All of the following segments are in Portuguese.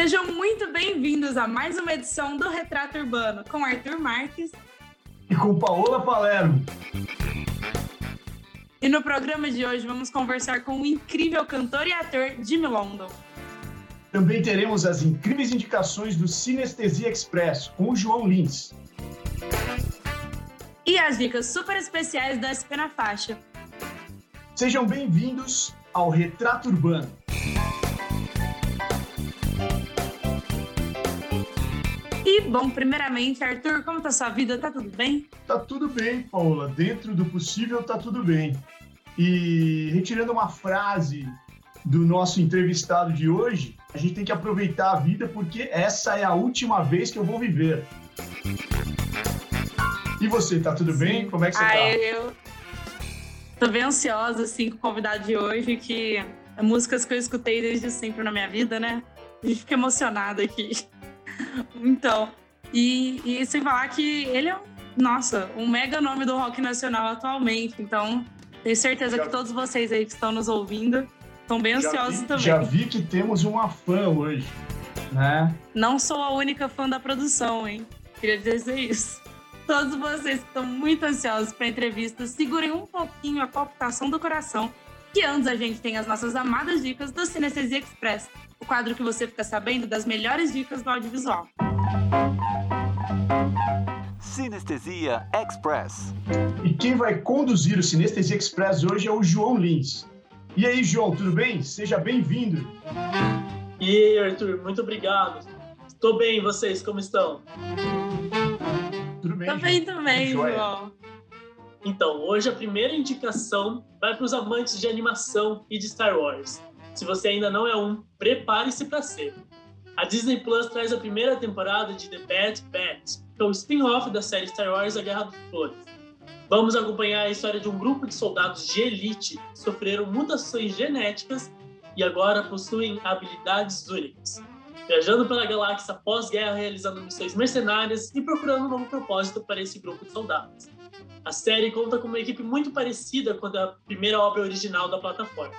Sejam muito bem-vindos a mais uma edição do Retrato Urbano com Arthur Marques e com Paola Palermo. E no programa de hoje vamos conversar com o incrível cantor e ator Jimmy London. Também teremos as incríveis indicações do Sinestesia Express com o João Lins. E as dicas super especiais da SP na Faixa. Sejam bem-vindos ao Retrato Urbano. E, bom, primeiramente, Arthur, como tá sua vida? Tá tudo bem? Tá tudo bem, Paula. Dentro do possível, tá tudo bem. E retirando uma frase do nosso entrevistado de hoje, a gente tem que aproveitar a vida porque essa é a última vez que eu vou viver. E você, tá tudo Sim. bem? Como é que você ah, tá? Eu tô bem ansiosa, assim, com o convidado de hoje, que é músicas que eu escutei desde sempre na minha vida, né? A gente fica emocionada aqui. então, e, e sem falar que ele é, nossa, um mega nome do rock nacional atualmente. Então, tenho certeza já... que todos vocês aí que estão nos ouvindo estão bem ansiosos vi, também. Já vi que temos uma fã hoje, né? Não sou a única fã da produção, hein? Queria dizer isso. Todos vocês que estão muito ansiosos para a entrevista, segurem um pouquinho a palpitação do coração, que antes a gente tem as nossas amadas dicas do Cinestesia Express, o quadro que você fica sabendo das melhores dicas do audiovisual. Sinestesia Express. E quem vai conduzir o Sinestesia Express hoje é o João Lins. E aí, João, tudo bem? Seja bem-vindo. E aí, Arthur, muito obrigado. Estou bem, vocês, como estão? Tudo bem. Também, também, João. Então, hoje a primeira indicação vai para os amantes de animação e de Star Wars. Se você ainda não é um, prepare-se para ser. A Disney Plus traz a primeira temporada de The Bad Batch, que é o spin-off da série Star Wars A Guerra dos Clones. Vamos acompanhar a história de um grupo de soldados de elite que sofreram mutações genéticas e agora possuem habilidades únicas. Viajando pela galáxia pós-guerra, realizando missões mercenárias e procurando um novo propósito para esse grupo de soldados. A série conta com uma equipe muito parecida com a primeira obra original da plataforma.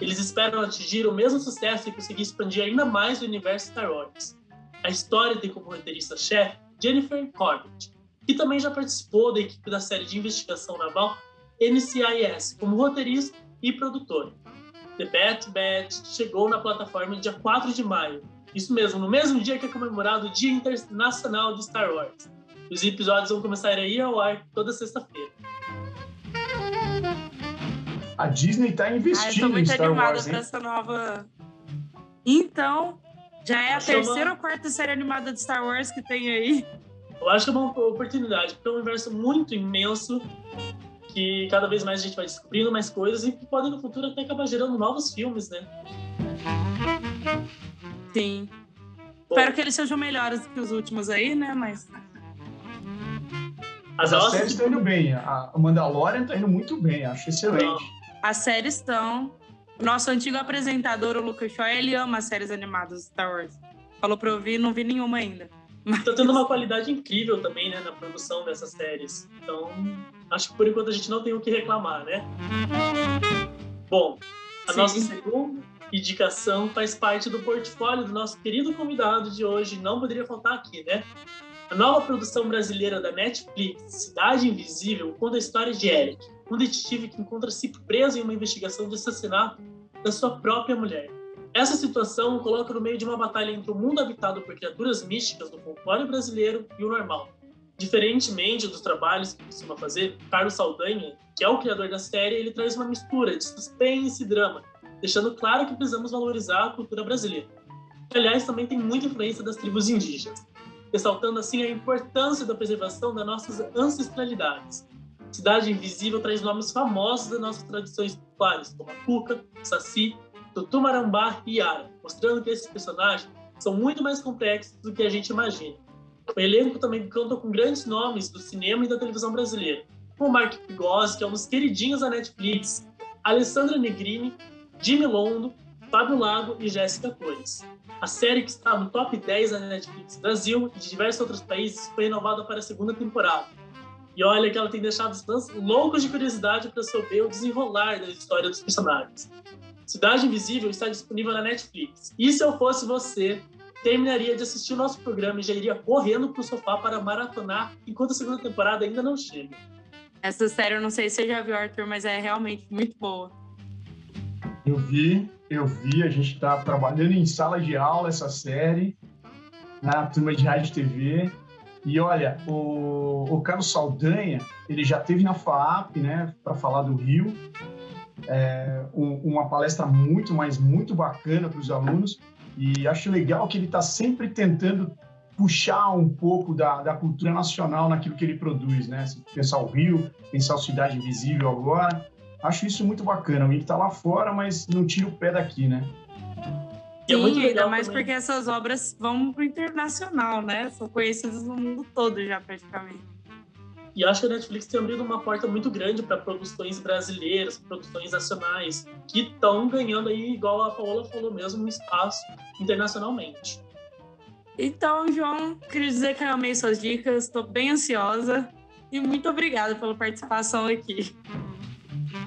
Eles esperam atingir o mesmo sucesso e conseguir expandir ainda mais o universo Star Wars. A história tem como roteirista-chefe Jennifer Corbett, que também já participou da equipe da série de investigação naval NCIS como roteirista e produtora. The Bad Batch chegou na plataforma dia 4 de maio, isso mesmo, no mesmo dia que é comemorado o Dia Internacional de Star Wars. Os episódios vão começar a ir ao ar toda sexta-feira. A Disney está investindo ah, em Star Wars. Eu tô muito animada para essa nova. Então, já é a Acho terceira uma... ou quarta série animada de Star Wars que tem aí. Eu acho que é uma oportunidade, porque é um universo muito imenso que cada vez mais a gente vai descobrindo mais coisas e que podem no futuro até acabar gerando novos filmes, né? Sim. Bom, Espero que eles sejam melhores que os últimos aí, né? Mas as, As séries estão indo bem. A Mandalorian está indo muito bem, acho excelente. As séries estão. Nosso antigo apresentador, o Lucas Shaw, ele ama as séries animadas Star Wars. Falou pra eu ouvir, não vi nenhuma ainda. Mas... Tá tendo uma qualidade incrível também, né, na produção dessas séries. Então, acho que por enquanto a gente não tem o que reclamar, né? Bom, a Sim. nossa segunda indicação faz parte do portfólio do nosso querido convidado de hoje, não poderia faltar aqui, né? A nova produção brasileira da Netflix, Cidade Invisível, conta a história de Eric, um detetive que encontra-se preso em uma investigação de assassinato da sua própria mulher. Essa situação o coloca no meio de uma batalha entre o mundo habitado por criaturas místicas do folclore brasileiro e o normal. Diferentemente dos trabalhos que costuma fazer, Carlos Saldanha, que é o criador da série, ele traz uma mistura de suspense e drama, deixando claro que precisamos valorizar a cultura brasileira. Que, aliás, também tem muita influência das tribos indígenas ressaltando assim a importância da preservação das nossas ancestralidades. Cidade Invisível traz nomes famosos das nossas tradições populares, como a Cuca, Saci, Tutumarambá e Yara, mostrando que esses personagens são muito mais complexos do que a gente imagina. O elenco também conta com grandes nomes do cinema e da televisão brasileira, como Mark Pigossi, que é um dos queridinhos da Netflix, Alessandra Negrini, Jimmy Londo, Fábio Lago e Jéssica Torres. A série que está no top 10 da Netflix Brasil e de diversos outros países foi renovada para a segunda temporada. E olha que ela tem deixado os fãs loucos de curiosidade para saber o desenrolar da história dos personagens. Cidade Invisível está disponível na Netflix. E se eu fosse você, terminaria de assistir o nosso programa e já iria correndo pro sofá para maratonar enquanto a segunda temporada ainda não chega. Essa série, eu não sei se você já viu, Arthur, mas é realmente muito boa. Eu vi, eu vi. A gente está trabalhando em sala de aula essa série, na turma de rádio e TV. E olha, o, o Carlos Saldanha, ele já teve na FAAP, né, para falar do Rio. É, um, uma palestra muito, mas muito bacana para os alunos. E acho legal que ele está sempre tentando puxar um pouco da, da cultura nacional naquilo que ele produz, né? Pensar o Rio, pensar a Cidade Invisível agora. Acho isso muito bacana. Que está lá fora, mas não tira o pé daqui, né? É Sim, é ainda mais também. porque essas obras vão para o internacional, né? São conhecidas no mundo todo já, praticamente. E acho que a Netflix tem abrido uma porta muito grande para produções brasileiras, produções nacionais, que estão ganhando aí, igual a Paola falou mesmo, um espaço internacionalmente. Então, João, queria dizer que eu amei suas dicas, estou bem ansiosa e muito obrigada pela participação aqui.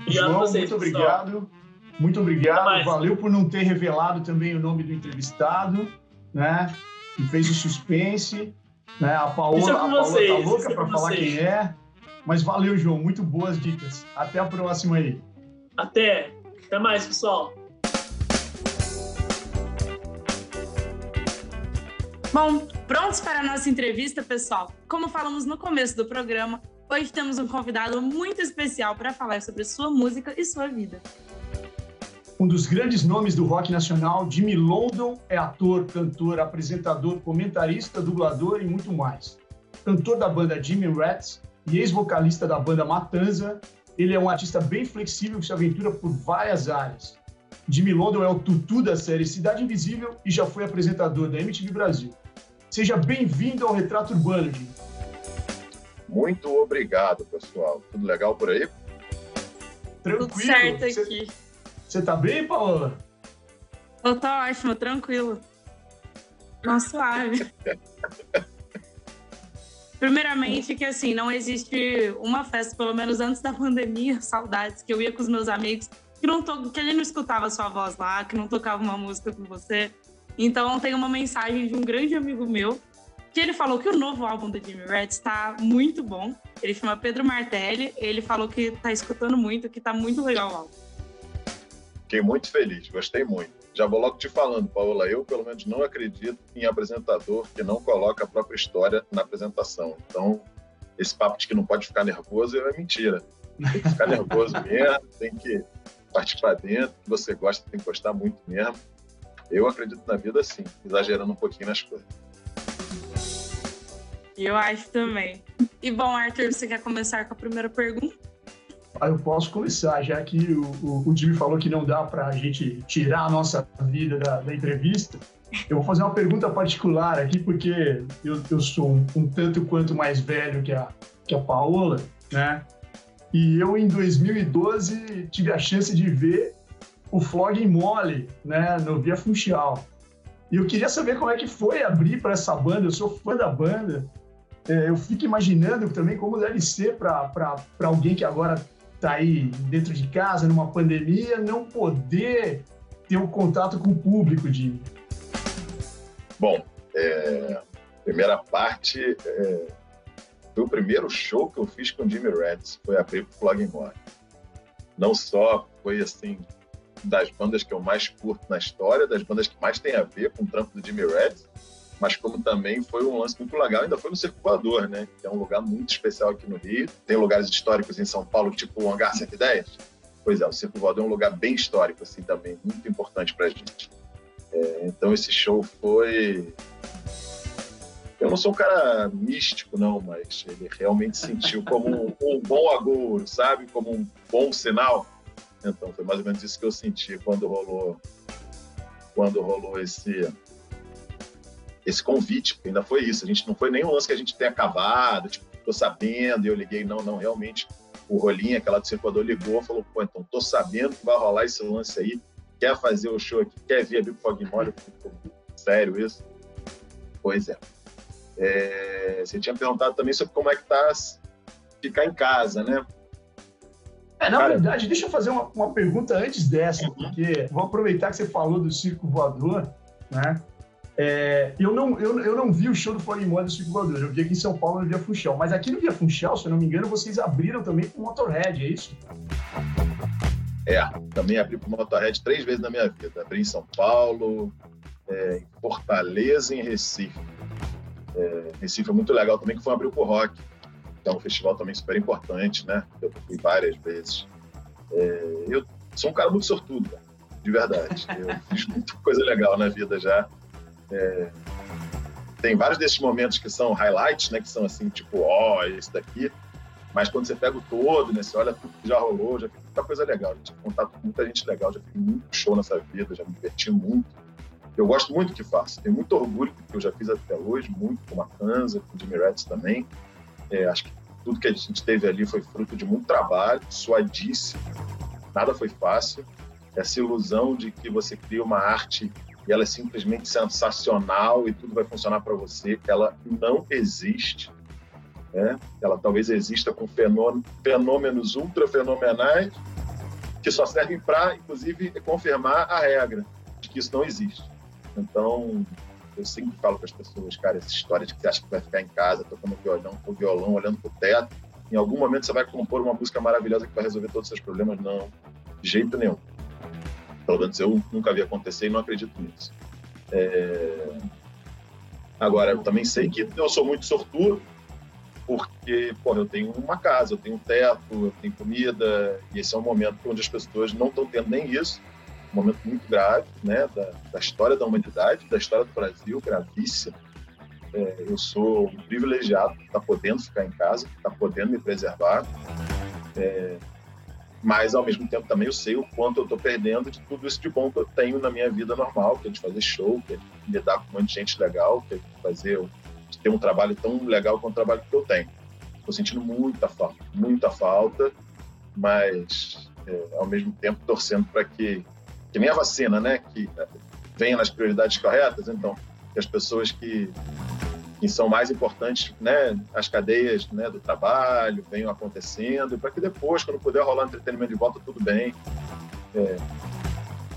Obrigado João, vocês, muito obrigado. Muito obrigado. Valeu por não ter revelado também o nome do entrevistado, né? Que fez o suspense. Né? A Paola, é a Paola vocês, tá louca é para falar vocês. quem é. Mas valeu, João. Muito boas dicas. Até a próxima aí. Até. Até mais, pessoal. Bom, prontos para a nossa entrevista, pessoal? Como falamos no começo do programa, hoje temos um convidado muito especial para falar sobre sua música e sua vida. Um dos grandes nomes do rock nacional, Jimmy London, é ator, cantor, apresentador, comentarista, dublador e muito mais. Cantor da banda Jimmy Rats e ex-vocalista da banda Matanza, ele é um artista bem flexível que se aventura por várias áreas. Jimmy London é o tutu da série Cidade Invisível e já foi apresentador da MTV Brasil. Seja bem-vindo ao Retrato Urbano, Jimmy. Muito obrigado, pessoal. Tudo legal por aí? Tranquilo. Tudo certo aqui. Você tá bem, Paola? Eu tô ótimo, tranquilo. Não suave. Primeiramente, que assim, não existe uma festa, pelo menos antes da pandemia, saudades, que eu ia com os meus amigos, que, não to... que a gente não escutava sua voz lá, que não tocava uma música com você. Então, tem uma mensagem de um grande amigo meu, que ele falou que o novo álbum do Jimmy Red está muito bom. Ele chama Pedro Martelli, ele falou que está escutando muito, que está muito legal o álbum. Fiquei muito feliz, gostei muito. Já vou logo te falando, Paola, eu pelo menos não acredito em apresentador que não coloca a própria história na apresentação. Então, esse papo de que não pode ficar nervoso é mentira. Tem que ficar nervoso mesmo, tem que partir para dentro, que você gosta, tem que gostar muito mesmo. Eu acredito na vida assim, exagerando um pouquinho nas coisas. Eu acho também. E bom, Arthur, você quer começar com a primeira pergunta? Eu posso começar, já que o, o, o Jimmy falou que não dá para a gente tirar a nossa vida da, da, entrevista. Eu vou fazer uma pergunta particular aqui, porque eu, eu sou um, um, tanto quanto mais velho que a, que a Paola, né? E eu, em 2012, tive a chance de ver o Flogging Mole, né, no Via Funchal. E eu queria saber como é que foi abrir para essa banda. Eu sou fã da banda. É, eu fico imaginando também como deve ser para alguém que agora tá aí dentro de casa, numa pandemia, não poder ter um contato com o público, de Bom, é, primeira parte, é, foi o primeiro show que eu fiz com o Jimmy Reds, foi abrir pro Plug More. Não só foi, assim, das bandas que eu mais curto na história, das bandas que mais tem a ver com o trampo do Jimmy Reds, mas como também foi um lance muito legal, ainda foi no Circo Voador, né? Que é um lugar muito especial aqui no Rio. Tem lugares históricos em São Paulo, tipo o Hangar 110. Pois é, o Circo Voador é um lugar bem histórico, assim, também, muito importante pra gente. É, então esse show foi... Eu não sou um cara místico, não, mas ele realmente sentiu como um, um bom agouro, sabe? Como um bom sinal. Então foi mais ou menos isso que eu senti quando rolou quando rolou esse esse convite, porque ainda foi isso. A gente não foi nem um lance que a gente tenha acabado, tipo, tô sabendo, e eu liguei, não, não, realmente o Rolinha, aquela do circulador, ligou, falou, pô, então tô sabendo que vai rolar esse lance aí, quer fazer o show aqui, quer vir abrir o Fog Mole? Sério isso? Pois é. é. Você tinha perguntado também sobre como é que tá ficar em casa, né? É, na Cara, verdade, deixa eu fazer uma, uma pergunta antes dessa, uhum. porque vou aproveitar que você falou do circo voador, né? É, eu, não, eu, eu não vi o show do Moda do Chico eu vi aqui em São Paulo no Via Funchal. Mas aqui no Via Funchal, se eu não me engano, vocês abriram também com Motorhead, é isso? É, também abri com Motorhead três vezes na minha vida. Abri em São Paulo, é, em Fortaleza em Recife. É, Recife é muito legal também, que foi abrir com o rock. Então, um festival também super importante, né? Eu fui várias vezes. É, eu sou um cara muito sortudo, de verdade. Eu fiz muita coisa legal na vida já. É, tem vários desses momentos que são highlights, né? Que são assim, tipo, ó, oh, esse daqui. Mas quando você pega o todo, né? Você olha tudo que já rolou, já fiz muita coisa legal. Já tive contato com muita gente legal, já fiz muito show nessa vida, já me diverti muito. Eu gosto muito do que faço. Tenho muito orgulho do que eu já fiz até hoje, muito com a Kanza, com o Jimmy Reds também. É, acho que tudo que a gente teve ali foi fruto de muito trabalho, suadíssimo. Nada foi fácil. Essa ilusão de que você cria uma arte e ela é simplesmente sensacional e tudo vai funcionar para você, ela não existe. Né? Ela talvez exista com fenômenos ultra fenomenais que só servem para, inclusive, confirmar a regra de que isso não existe. Então, eu sempre falo para as pessoas, cara, essa história de que você acha que vai ficar em casa tocando violão, o violão, olhando para o teto, em algum momento você vai compor uma música maravilhosa que vai resolver todos os seus problemas. Não, de jeito nenhum. Pelo menos eu nunca vi acontecer e não acredito nisso. É... Agora, eu também sei que eu sou muito sortudo, porque, porra, eu tenho uma casa, eu tenho um teto, eu tenho comida, e esse é um momento onde as pessoas não estão tendo nem isso. Um momento muito grave, né, da, da história da humanidade, da história do Brasil, gravíssimo. É, eu sou um privilegiado estar podendo ficar em casa, estar podendo me preservar. É, mas ao mesmo tempo também eu sei o quanto eu estou perdendo de tudo isso de bom que eu tenho na minha vida normal, que é de fazer show, que é de lidar com um monte de gente legal, que é de fazer, de ter um trabalho tão legal quanto o trabalho que eu tenho. Estou sentindo muita falta, muita falta, mas é, ao mesmo tempo torcendo para que, que nem a vacina, né, que venha nas prioridades corretas, então, que as pessoas que que são mais importantes, né, as cadeias né, do trabalho venham acontecendo, para que depois, quando puder rolar entretenimento de volta, tudo bem. É,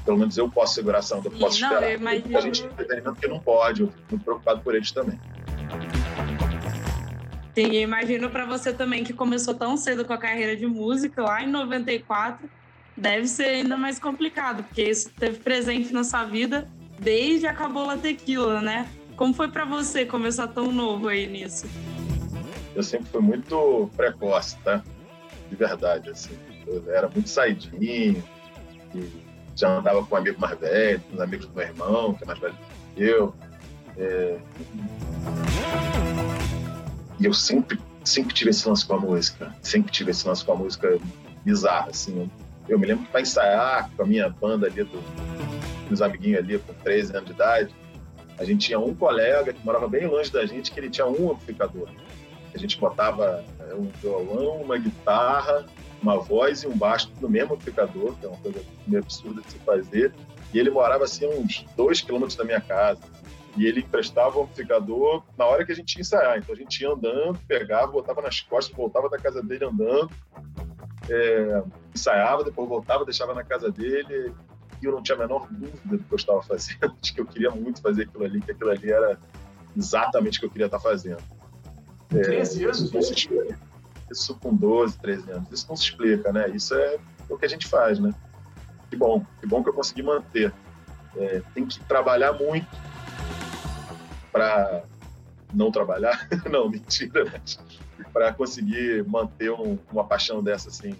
pelo menos eu posso segurar a ação, eu posso não, esperar. Imagino... A gente entretenimento que não pode, eu fico muito preocupado por eles também. Sim, imagino para você também que começou tão cedo com a carreira de música, lá em 94, deve ser ainda mais complicado, porque isso teve presente na sua vida desde Acabou La Tequila, né? Como foi para você começar tão novo aí nisso? Eu sempre fui muito precoce, tá? De verdade, assim. Eu era muito saidinho, já andava com um amigo mais velho, com os amigos do meu irmão, que é mais velho que eu. É... E eu sempre, sempre tive esse lance com a música. Sempre tive esse lance com a música bizarra, assim. Eu me lembro que para ensaiar com a minha banda ali, do, dos amiguinhos ali, com 13 anos de idade, a gente tinha um colega que morava bem longe da gente, que ele tinha um amplificador. A gente botava é, um violão, uma guitarra, uma voz e um baixo no mesmo amplificador, que é uma coisa meio absurda de se fazer. E ele morava assim uns dois quilômetros da minha casa. E ele emprestava o amplificador na hora que a gente ia ensaiar. Então a gente ia andando, pegava, botava nas costas, voltava da casa dele andando, é, ensaiava, depois voltava, deixava na casa dele e eu não tinha a menor dúvida do que eu estava fazendo, de que eu queria muito fazer aquilo ali, que aquilo ali era exatamente o que eu queria estar fazendo. 13 é, anos? Isso, isso com 12, 13 anos. Isso não se explica, né? Isso é o que a gente faz, né? Que bom, que bom que eu consegui manter. É, tem que trabalhar muito para não trabalhar, não, mentira, para conseguir manter um, uma paixão dessa assim.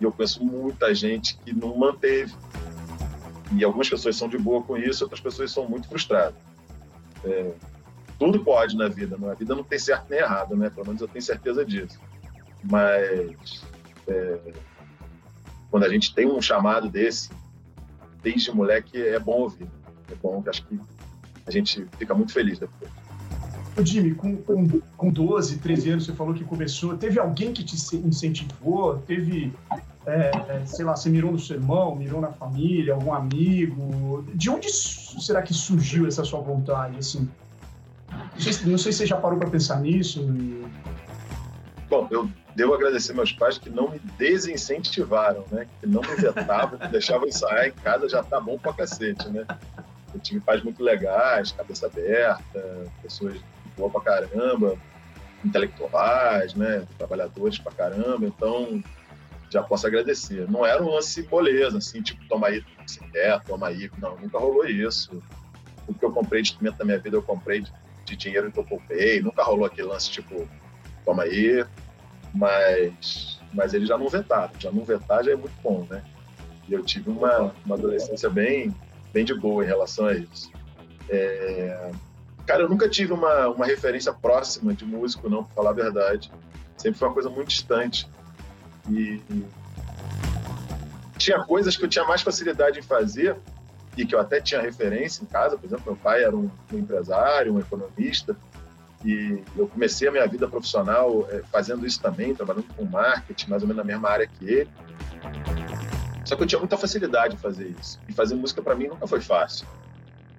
E eu conheço muita gente que não manteve, e algumas pessoas são de boa com isso, outras pessoas são muito frustradas. É, tudo pode na vida, na vida não tem certo nem errado, né? Pelo menos eu tenho certeza disso. Mas é, quando a gente tem um chamado desse, desde moleque, é bom ouvir. É bom, acho que a gente fica muito feliz depois. Ô Jimmy, com, com, com 12, 13 anos, você falou que começou. Teve alguém que te incentivou? Teve é, é, sei lá, você mirou no seu irmão, mirou na família, algum amigo? De onde será que surgiu essa sua vontade, assim? Não sei, não sei se você já parou para pensar nisso. Bom, eu devo agradecer meus pais que não me desincentivaram, né? Que não me vetavam, que deixavam ensaiar em casa, já tá bom pra cacete, né? Eu tive pais muito legais, cabeça aberta, pessoas boas pra caramba, intelectuais, né? Trabalhadores pra caramba. Então, já posso agradecer. Não era um lance moleza, assim, tipo, toma aí, se quer, toma aí. Não, nunca rolou isso. O que eu comprei de instrumento da minha vida, eu comprei de, de dinheiro que eu poupei. Nunca rolou aquele lance, tipo, toma aí. Mas, mas eles já não vetaram. Já não vetar já é muito bom, né? E eu tive uma, uma adolescência bem, bem de boa em relação a isso. É... Cara, eu nunca tive uma, uma referência próxima de músico, não, para falar a verdade. Sempre foi uma coisa muito distante. E tinha coisas que eu tinha mais facilidade em fazer e que eu até tinha referência em casa. Por exemplo, meu pai era um, um empresário, um economista, e eu comecei a minha vida profissional é, fazendo isso também, trabalhando com marketing, mais ou menos na mesma área que ele. Só que eu tinha muita facilidade em fazer isso. E fazer música para mim nunca foi fácil.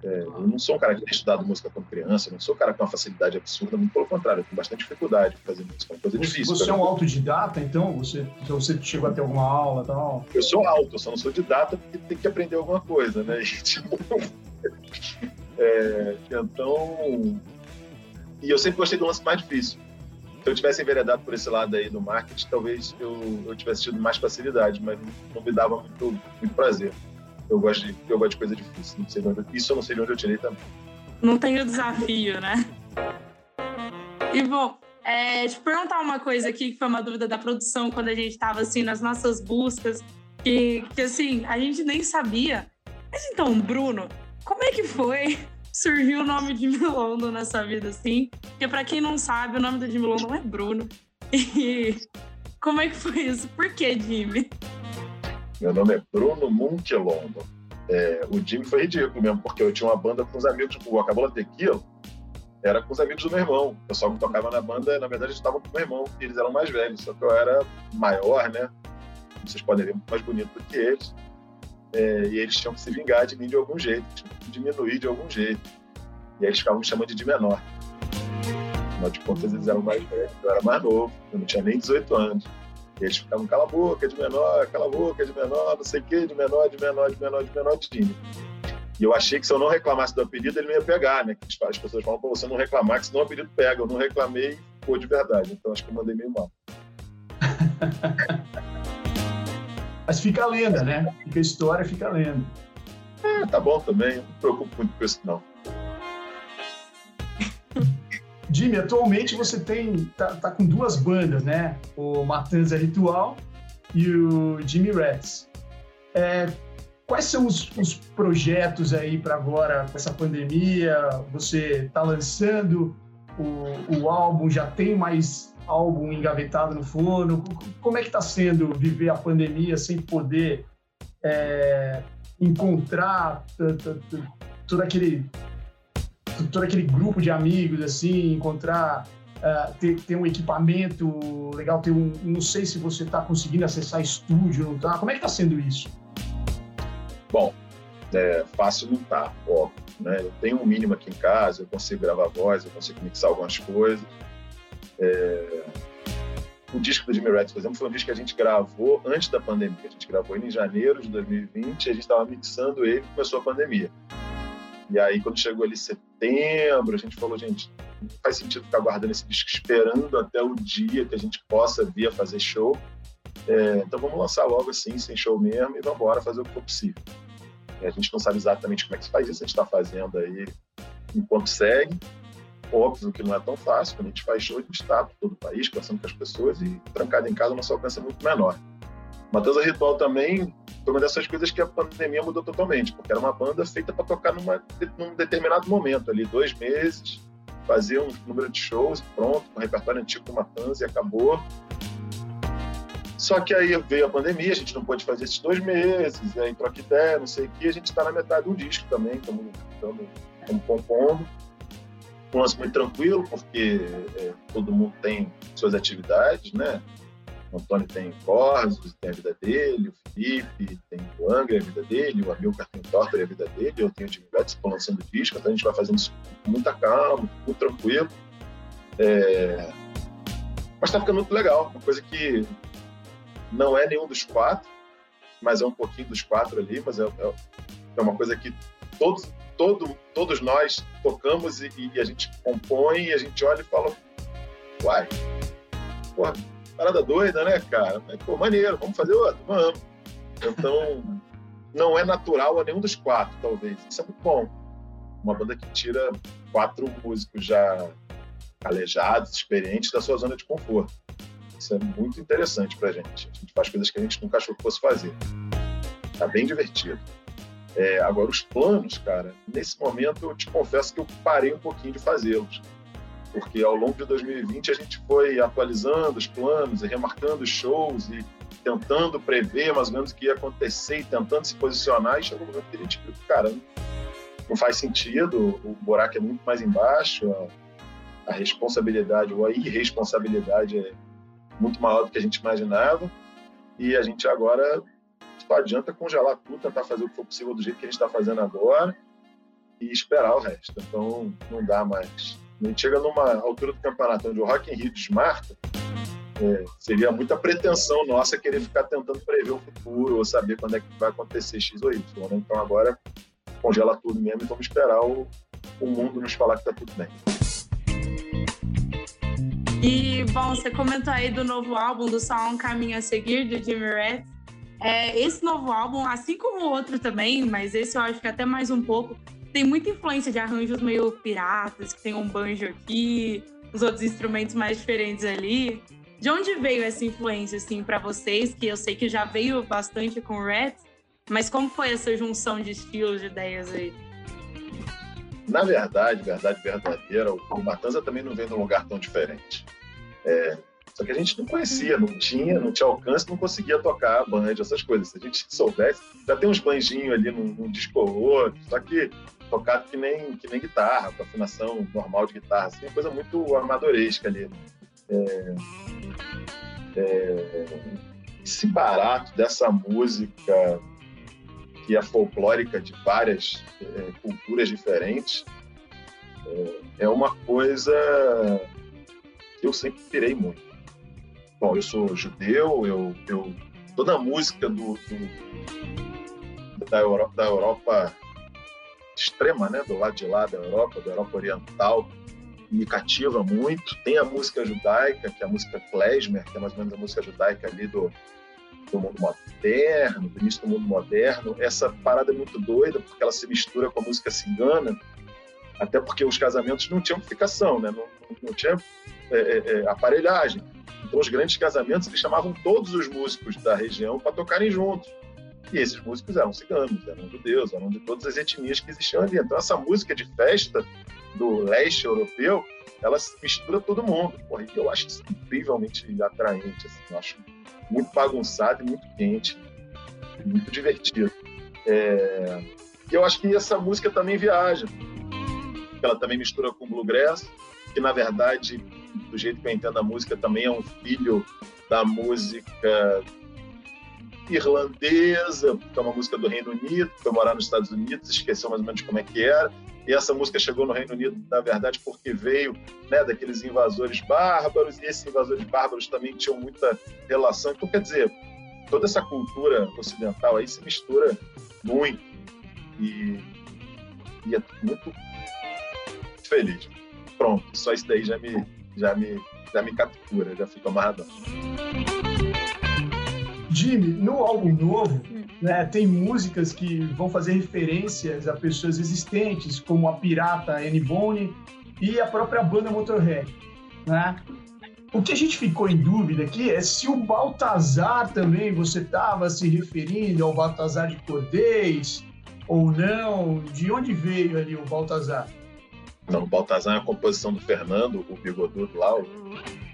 É, eu não sou um cara que tem estudado música quando criança, não sou um cara com uma facilidade absurda, muito pelo contrário, eu tenho bastante dificuldade em fazer música, é uma coisa você, difícil. Você é um autodidata, então? Você, então você chegou a ter alguma aula e tal? Eu sou alto, eu só não sou didata porque tem que aprender alguma coisa, né? E, tipo, é, então. E eu sempre gostei do lance mais difícil. Se eu tivesse enveredado por esse lado aí do marketing, talvez eu, eu tivesse tido mais facilidade, mas não me dava muito, muito prazer eu gosto de, eu gosto de coisa difícil. Não sei onde, isso eu não sei de onde eu tirei também. Não tem o desafio, né? E bom, é, te perguntar uma coisa aqui, que foi uma dúvida da produção quando a gente estava assim nas nossas buscas, que, que assim, a gente nem sabia. Mas então, Bruno, como é que foi surgiu o nome de Milondo nessa vida, assim? Porque para quem não sabe, o nome do Jimmy Londo não é Bruno. E como é que foi isso? Por que Jimmy? Meu nome é Bruno Munkelombo. É, o Jimmy foi ridículo mesmo, porque eu tinha uma banda com os amigos, tipo, o Acabola Tequila, era com os amigos do meu irmão. Eu só tocava na banda, na verdade, estavam com o meu irmão, e eles eram mais velhos, só que eu era maior, né? Vocês podem ver, mais bonito do que eles. É, e eles tinham que se vingar de mim de algum jeito, tinham que diminuir de algum jeito. E aí eles ficavam me chamando de de menor. Afinal de contas, eles eram mais velhos, eu era mais novo, eu não tinha nem 18 anos. E eles ficavam, cala a boca de menor, cala a boca de menor, não sei o quê, de menor, de menor, de menor, de menor, time. E eu achei que se eu não reclamasse do apelido, ele me ia pegar, né? As pessoas falam, pra você não reclamar, que senão o apelido pega. Eu não reclamei e ficou de verdade. Então acho que eu mandei meio mal. Mas fica a lenda, né? Fica a história, fica a lenda. É, tá bom também. Não me preocupo muito com isso, não. Jimmy, atualmente você tem tá, tá, com duas bandas, né? O Matanza Ritual e o Jimmy Rats. É, quais são os, os projetos aí para agora com essa pandemia? Você está lançando o, o, álbum? Já tem mais álbum engavetado no forno? Como é que está sendo viver a pandemia sem poder é, encontrar todo aquele todo aquele grupo de amigos, assim, encontrar, uh, ter, ter um equipamento legal, ter um, não sei se você está conseguindo acessar estúdio, não tá? Como é que está sendo isso? Bom, é, fácil não tá, óbvio, né? Eu tenho um mínimo aqui em casa, eu consigo gravar voz, eu consigo mixar algumas coisas. É... O disco do Jimmy Rats, por exemplo, foi um disco que a gente gravou antes da pandemia. A gente gravou ele em janeiro de 2020 e a gente estava mixando ele e começou a pandemia. E aí, quando chegou ali setembro, a gente falou, gente, não faz sentido ficar guardando esse disco esperando até o dia que a gente possa vir a fazer show. É, então vamos lançar logo assim, sem show mesmo, e vamos embora fazer o que for possível. É, a gente não sabe exatamente como é que se faz isso, a gente está fazendo aí enquanto segue. Óbvio que não é tão fácil, quando a gente faz show, a gente está por todo o país, conversando com as pessoas, e trancado em casa, o nosso alcance é muito menor. Matanza Ritual também foi uma dessas coisas que a pandemia mudou totalmente, porque era uma banda feita para tocar numa, num determinado momento ali, dois meses, fazer um número de shows, pronto, com um repertório antigo do Matanza e acabou. Só que aí veio a pandemia, a gente não pôde fazer esses dois meses, aí troca ideia, não sei o que, a gente está na metade do disco também, estamos compondo. Um lance muito tranquilo, porque é, todo mundo tem suas atividades, né? O Antônio tem Corsos, tem a vida dele, o Felipe tem o Angra, a vida dele, o Amilcar tem o Tortor, a vida dele, eu tenho o estou lançando disco, então a gente vai fazendo isso com muita calma, muito tranquilo. É... Mas está ficando muito legal, uma coisa que não é nenhum dos quatro, mas é um pouquinho dos quatro ali, mas é, é, é uma coisa que todos, todo, todos nós tocamos e, e, a gente compõe e a gente olha e fala, uai, porra, parada doida, né, cara? Pô, maneiro, vamos fazer outro, vamos. Então, não é natural a nenhum dos quatro, talvez. Isso é muito bom. Uma banda que tira quatro músicos já calejados, experientes da sua zona de conforto. Isso é muito interessante pra gente. A gente faz coisas que a gente nunca achou que fosse fazer. Tá bem divertido. É, agora, os planos, cara, nesse momento eu te confesso que eu parei um pouquinho de fazê-los. Porque ao longo de 2020 a gente foi atualizando os planos e remarcando os shows e tentando prever mais ou menos o que ia acontecer e tentando se posicionar. E chegou um momento que a gente viu, cara, não faz sentido, o buraco é muito mais embaixo, a, a responsabilidade ou a irresponsabilidade é muito maior do que a gente imaginava. E a gente agora só adianta congelar tudo, tentar fazer o que for possível do jeito que a gente está fazendo agora e esperar o resto. Então, não dá mais. A gente chega numa altura do campeonato onde o Rock in Rio desmarca, é, seria muita pretensão nossa querer ficar tentando prever o futuro ou saber quando é que vai acontecer X ou Y. Né? Então, agora, congela tudo mesmo e vamos esperar o, o mundo nos falar que está tudo bem. E, bom, você comentou aí do novo álbum do Só Um Caminho a Seguir, do Jimmy Red. É, esse novo álbum, assim como o outro também, mas esse eu acho que até mais um pouco, tem muita influência de arranjos meio piratas, que tem um banjo aqui, os outros instrumentos mais diferentes ali. De onde veio essa influência, assim, para vocês? Que eu sei que já veio bastante com o Red, mas como foi essa junção de estilos, de ideias aí? Na verdade, verdade verdadeira, o Matanza também não vem de um lugar tão diferente. É, só que a gente não conhecia, não tinha, não tinha alcance, não conseguia tocar band, essas coisas. Se a gente soubesse, já tem uns banjinhos ali num, num disco ou outro, só que tocado que nem, que nem guitarra, com afinação normal de guitarra, assim, uma coisa muito amadoresca ali. É, é, esse barato dessa música que é folclórica de várias é, culturas diferentes é, é uma coisa que eu sempre pirei muito. Bom, eu sou judeu, eu, eu toda a música do, do, da, Europa, da Europa extrema, né, do lado de lá da Europa, da Europa Oriental, me cativa muito. Tem a música judaica, que é a música klezmer, que é mais ou menos a música judaica ali do, do mundo moderno, do início do mundo moderno. Essa parada é muito doida, porque ela se mistura com a música cigana, até porque os casamentos não tinham amplificação, né? não, não, tinha é, é, é, aparelhagem. Então, os grandes casamentos, eles chamavam todos os músicos da região para tocarem juntos. E esses músicos eram ciganos, eram judeus, eram de todas as etnias que existiam ali. Então, essa música de festa do leste europeu, ela mistura todo mundo. Porra, eu acho isso incrivelmente atraente. Assim, eu acho muito bagunçado e muito quente, muito divertido. É... E eu acho que essa música também viaja. Ela também mistura com bluegrass, que na verdade, do jeito que eu entendo a música, também é um filho da música irlandesa, porque é uma música do Reino Unido, foi morar nos Estados Unidos, esqueceu mais ou menos como é que era. E essa música chegou no Reino Unido, na verdade, porque veio né, daqueles invasores bárbaros, e esses invasores bárbaros também tinham muita relação. Então, quer dizer, toda essa cultura ocidental aí se mistura muito. E, e é muito feliz pronto, só isso daí já me, já me, já me captura, já fico amarradão. Jimmy, no álbum novo, né, tem músicas que vão fazer referências a pessoas existentes, como a pirata Annie Bone e a própria banda Motorhead. Né? O que a gente ficou em dúvida aqui é se o Baltazar também, você estava se referindo ao Baltazar de Cordês ou não, de onde veio ali o Baltazar? Não, o Baltazar é a composição do Fernando, o bigodudo lá, o,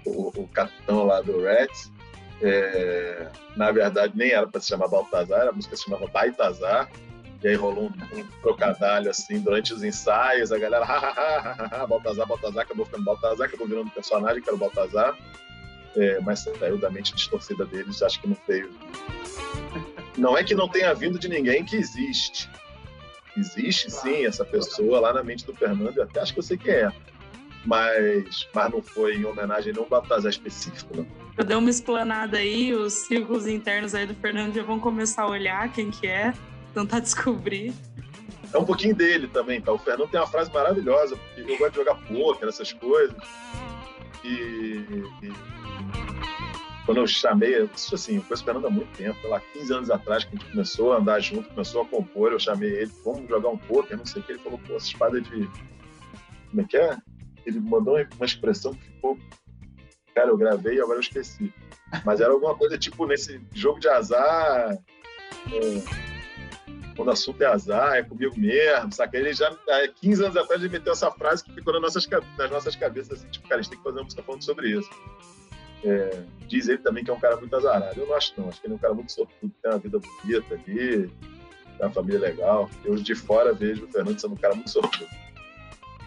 o, o capitão lá do Reds. É, na verdade, nem era para se chamar Baltazar, a música se chamava Baitazar. E aí rolou um, um trocadilho assim durante os ensaios, a galera, ha, Baltazar, Baltazar, acabou ficando Baltazar, acabou virando personagem, que era o Baltazar. É, mas saiu da mente distorcida deles, acho que não veio. Não é que não tenha vindo de ninguém que existe. Existe sim essa pessoa lá na mente do Fernando, eu até acho que eu sei quem é. Mas, mas não foi em homenagem a nenhum Baltazar específico, não. Eu dei uma explanada aí, os círculos internos aí do Fernando já vão começar a olhar quem que é, tentar descobrir. é um pouquinho dele também, tá? O Fernando tem uma frase maravilhosa, porque eu gosto de jogar poker, essas coisas. E, e quando eu chamei, isso assim, eu conheço o Fernando há muito tempo, lá 15 anos atrás, que a gente começou a andar junto, começou a compor, eu chamei ele, vamos jogar um poker, não sei o que, ele falou, pô, essa espada de... Como é que é? Ele mandou uma expressão que ficou... Cara, eu gravei e agora eu esqueci. Mas era alguma coisa tipo nesse jogo de azar... É quando assunto é azar, é comigo mesmo, saca? Ele já, há 15 anos atrás, ele meteu essa frase que ficou nas nossas, nas nossas cabeças, assim, tipo, cara, a gente tem que fazer uma música falando sobre isso. É, diz ele também que é um cara muito azarado. Eu não acho, não. Acho que ele é um cara muito sortudo, tem uma vida bonita ali, tem uma família legal. Eu, de fora, vejo o Fernando sendo um cara muito sortudo.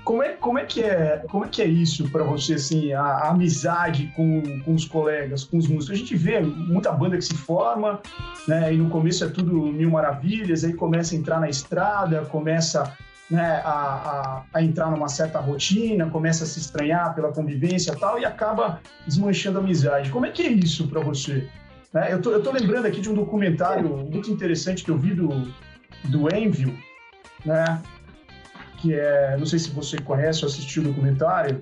Como é, como é, que, é, como é que é isso para você, assim, a, a, amizade com, com os colegas, com os músicos? A gente vê muita banda que se forma, né, e no começo é tudo mil maravilhas, aí começa a entrar na estrada, começa né, a, a, a, entrar numa certa rotina, começa a se estranhar pela convivência tal, e acaba desmanchando a amizade. Como é que é isso para você? Né, eu, tô, eu tô lembrando aqui de um documentário muito interessante que eu vi do, do Envio, né, que é, não sei se você conhece ou assistiu o documentário,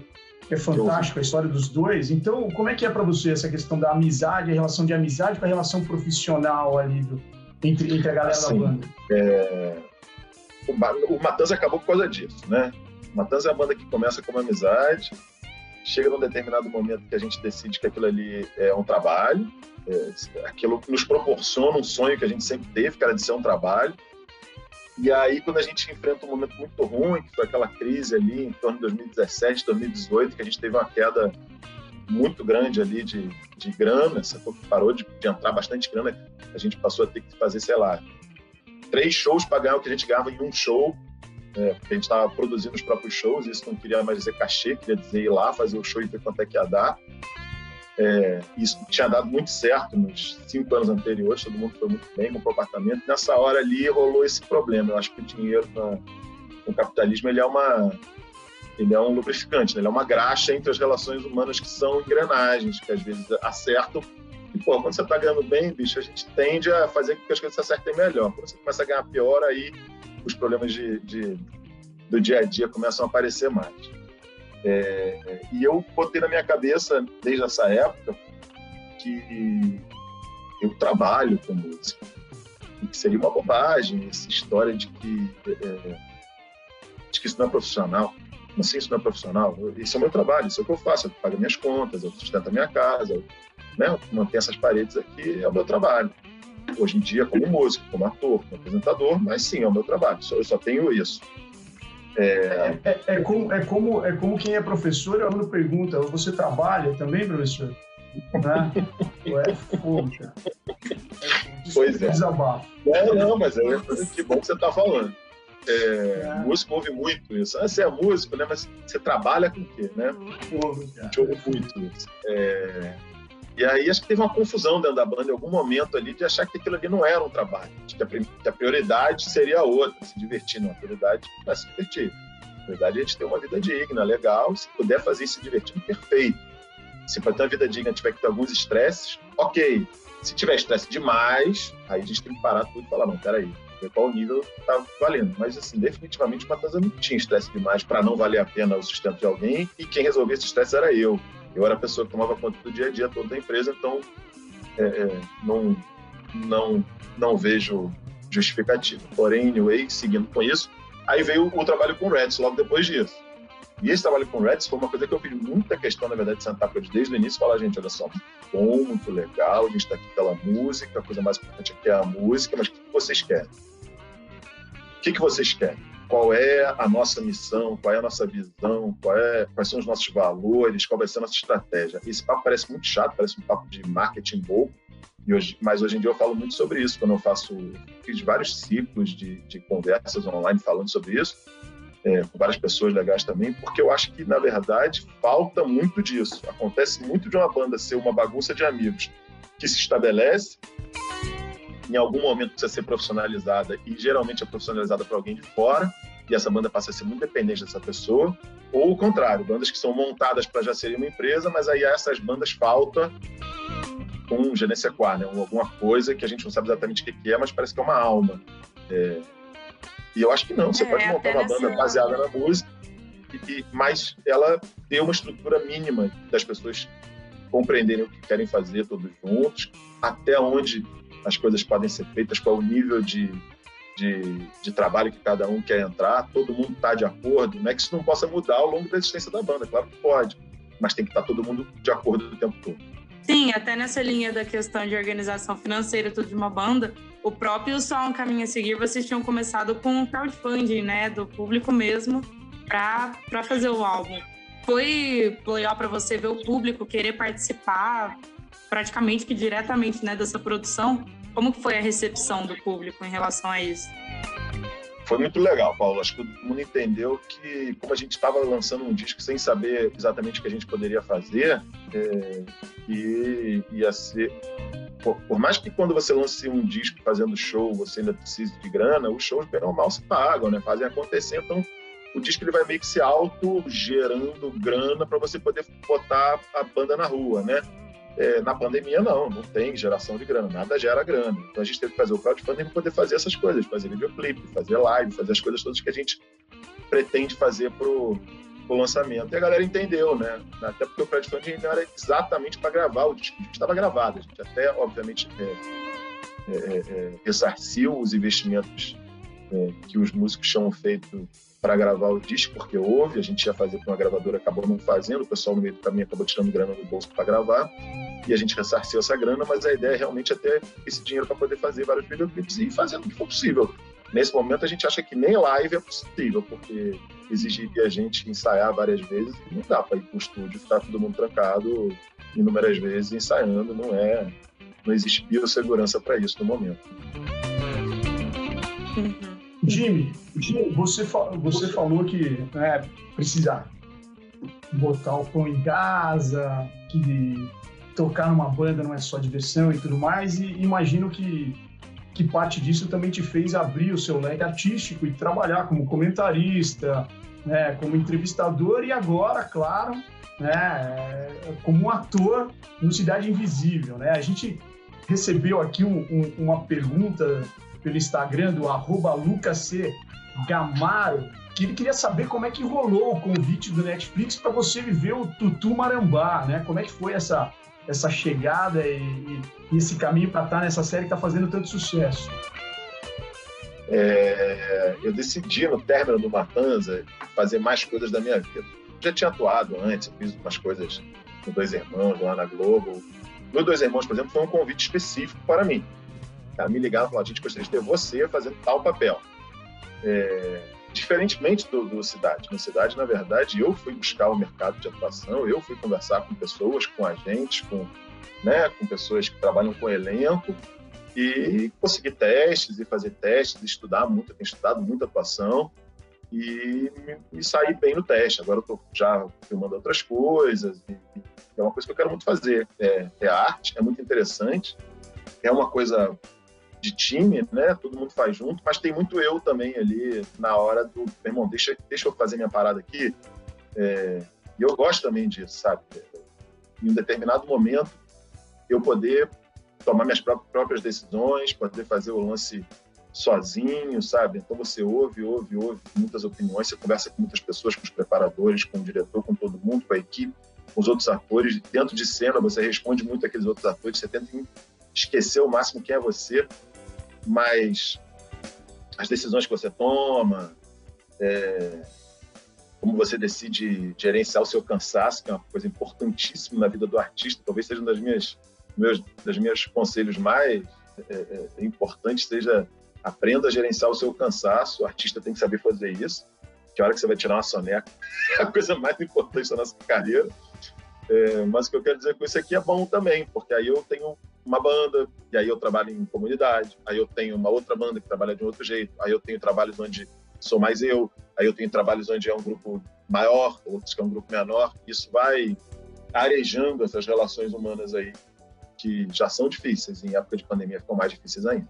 é fantástico a história dos dois. Então, como é que é para você essa questão da amizade, a relação de amizade com a relação profissional ali do, entre, entre a galera assim, da banda? É... O, o Matanza acabou por causa disso, né? O Matanza é a banda que começa como amizade, chega num determinado momento que a gente decide que aquilo ali é um trabalho, é, aquilo nos proporciona um sonho que a gente sempre teve, que era de ser um trabalho. E aí, quando a gente enfrenta um momento muito ruim, que foi aquela crise ali em torno de 2017, 2018, que a gente teve uma queda muito grande ali de, de grana, parou de, de entrar bastante grana, a gente passou a ter que fazer, sei lá, três shows para ganhar o que a gente ganhava em um show, é, porque a gente estava produzindo os próprios shows, isso não queria mais dizer cachê, queria dizer ir lá fazer o show e ver quanto é que ia dar. É, isso tinha dado muito certo nos cinco anos anteriores, todo mundo foi muito bem com o comportamento. Nessa hora ali rolou esse problema. Eu acho que o dinheiro no, no capitalismo ele é uma ele é um lubrificante, né? ele é uma graxa entre as relações humanas que são engrenagens, que às vezes acertam. E, pô, quando você está ganhando bem, bicho, a gente tende a fazer com que as coisas se acertem melhor. Quando você começa a ganhar pior, aí os problemas de, de do dia a dia começam a aparecer mais. É, e eu botei na minha cabeça, desde essa época, que eu trabalho com música. E que seria uma bobagem essa história de que, é, de que isso não é profissional. Como assim isso não é profissional? Isso é o meu trabalho, isso é o que eu faço. Eu pago minhas contas, eu sustento a minha casa, eu, né, manter essas paredes aqui é o meu trabalho. Hoje em dia, como músico, como ator, como apresentador, mas sim, é o meu trabalho. Eu só tenho isso. É... É, é, como, é, como, é como quem é professor, o aluno pergunta: você trabalha também, professor? Né? é fogo, cara. pois é. Desabafo. Não, não, mas é, que bom que você está falando. É, é. Músico ouve muito isso. Ah, você é músico, né? Mas você trabalha com o quê, né? Ouve muito isso. É, e aí acho que teve uma confusão dentro da banda em algum momento ali de achar que aquilo ali não era um trabalho, que a, que a prioridade seria outra, se divertir. Não, a prioridade é se divertir. A prioridade é a gente ter uma vida digna, legal, se puder fazer isso se divertindo, perfeito. Se para ter uma vida digna tiver que ter alguns estresses, ok. Se tiver estresse demais, aí a gente tem que parar tudo e falar, não, peraí, ver qual nível tá valendo. Mas, assim, definitivamente o Matanza não tinha estresse demais para não valer a pena o sustento de alguém e quem resolvia esse estresse era eu. Eu era a pessoa que tomava conta do dia a dia toda da empresa, então é, é, não, não, não vejo justificativa. Porém, anyway, seguindo com isso, aí veio o trabalho com o Reds logo depois disso. E esse trabalho com o Reds foi uma coisa que eu fiz muita questão, na verdade, de sentar com eles desde o início e falar, gente, olha só, bom, muito legal, a gente está aqui pela música, a coisa mais importante aqui é a música, mas o que vocês querem? O que, que vocês querem? qual é a nossa missão, qual é a nossa visão, é, quais são os nossos valores, qual vai ser a nossa estratégia. Esse papo parece muito chato, parece um papo de marketing bobo, hoje, mas hoje em dia eu falo muito sobre isso, quando eu faço, fiz vários ciclos de, de conversas online falando sobre isso, é, com várias pessoas legais também, porque eu acho que, na verdade, falta muito disso. Acontece muito de uma banda ser uma bagunça de amigos que se estabelece em algum momento precisa ser profissionalizada e geralmente é profissionalizada por alguém de fora e essa banda passa a ser muito dependente dessa pessoa ou o contrário, bandas que são montadas para já serem uma empresa, mas aí essas bandas falta um quoi, né? alguma coisa que a gente não sabe exatamente o que é, mas parece que é uma alma. É... E eu acho que não, você é, pode montar uma banda baseada na música, e, mas ela ter uma estrutura mínima das pessoas compreenderem o que querem fazer todos juntos, até onde as coisas podem ser feitas, qual é o nível de, de, de trabalho que cada um quer entrar, todo mundo está de acordo, não é que isso não possa mudar ao longo da existência da banda, claro que pode, mas tem que estar tá todo mundo de acordo o tempo todo. Sim, até nessa linha da questão de organização financeira tudo de uma banda, o próprio Só um Caminho a Seguir, vocês tinham começado com o crowdfunding, né, do público mesmo, para fazer o álbum. Foi legal para você ver o público querer participar praticamente que diretamente né, dessa produção? Como foi a recepção do público em relação a isso? Foi muito legal, Paulo. Acho que todo mundo entendeu que, como a gente estava lançando um disco sem saber exatamente o que a gente poderia fazer, é, e ia ser. Por, por, mais que quando você lance um disco fazendo show, você ainda precise de grana, os shows, ou mal, se pagam, né? fazem acontecer. Então, o disco ele vai meio que se auto gerando grana para você poder botar a banda na rua, né? É, na pandemia, não, não tem geração de grana, nada gera grana. Então a gente teve que fazer o crowdfunding para poder fazer essas coisas, fazer videoclipe, fazer live, fazer as coisas todas que a gente pretende fazer pro, pro lançamento. E a galera entendeu, né? Até porque o crowdfunding era exatamente para gravar, o disco estava gravado. A gente até, obviamente, é, é, é, é, ressarciu os investimentos é, que os músicos tinham feito para gravar o disco, porque houve, a gente ia fazer com a gravadora, acabou não fazendo, o pessoal no meio do caminho acabou tirando grana do bolso para gravar, e a gente ressarciu essa grana, mas a ideia é realmente até esse dinheiro para poder fazer vários videoclipes e fazendo o que for possível. Nesse momento a gente acha que nem live é possível, porque exigiria a gente ensaiar várias vezes e não dá para ir para o estúdio, ficar todo mundo trancado inúmeras vezes ensaiando, não é, não existe biossegurança para isso no momento. Uhum. Jimmy, Jimmy você, você falou que né, precisa botar o pão em casa, que tocar numa banda não é só diversão e tudo mais, e imagino que, que parte disso também te fez abrir o seu leque artístico e trabalhar como comentarista, né, como entrevistador e agora, claro, né, como um ator no Cidade Invisível. Né? A gente recebeu aqui um, um, uma pergunta pelo Instagram do arroba Gamaro, que ele queria saber como é que rolou o convite do Netflix para você viver o Tutu Marambá, né? Como é que foi essa, essa chegada e, e, e esse caminho para estar tá nessa série que está fazendo tanto sucesso? É, eu decidi no término do Matanza fazer mais coisas da minha vida. Já tinha atuado antes, fiz umas coisas com dois irmãos lá na Globo. Meus dois irmãos, por exemplo, foi um convite específico para mim. Me ligaram e falaram, a gente gostaria de ter você fazendo tal papel. É, diferentemente do, do Cidade. No Cidade, na verdade, eu fui buscar o mercado de atuação, eu fui conversar com pessoas, com agentes, com, né, com pessoas que trabalham com elenco e conseguir testes e fazer testes, estudar muito, tenho estudado muito atuação e, e sair bem no teste. Agora eu estou já filmando outras coisas e, e, é uma coisa que eu quero muito fazer. É, é arte, é muito interessante, é uma coisa de time, né? Todo mundo faz junto, mas tem muito eu também ali na hora do, irmão, deixa, deixa eu fazer minha parada aqui. É, e eu gosto também disso, sabe? Em um determinado momento, eu poder tomar minhas próprias decisões, poder fazer o lance sozinho, sabe? Então você ouve, ouve, ouve muitas opiniões, você conversa com muitas pessoas, com os preparadores, com o diretor, com todo mundo, com a equipe, com os outros atores. Dentro de cena, você responde muito aqueles outros atores, você tenta esquecer o máximo quem é você mas as decisões que você toma, é, como você decide gerenciar o seu cansaço, que é uma coisa importantíssima na vida do artista, talvez seja um das minhas meus das minhas conselhos mais é, é, importantes seja aprenda a gerenciar o seu cansaço. O artista tem que saber fazer isso. Que hora que você vai tirar uma soneca é a coisa mais importante da nossa carreira. É, mas o que eu quero dizer com isso aqui é bom também, porque aí eu tenho uma banda, e aí eu trabalho em comunidade, aí eu tenho uma outra banda que trabalha de um outro jeito, aí eu tenho trabalhos onde sou mais eu, aí eu tenho trabalhos onde é um grupo maior, outros que é um grupo menor. Isso vai arejando essas relações humanas aí, que já são difíceis, em época de pandemia ficam mais difíceis ainda.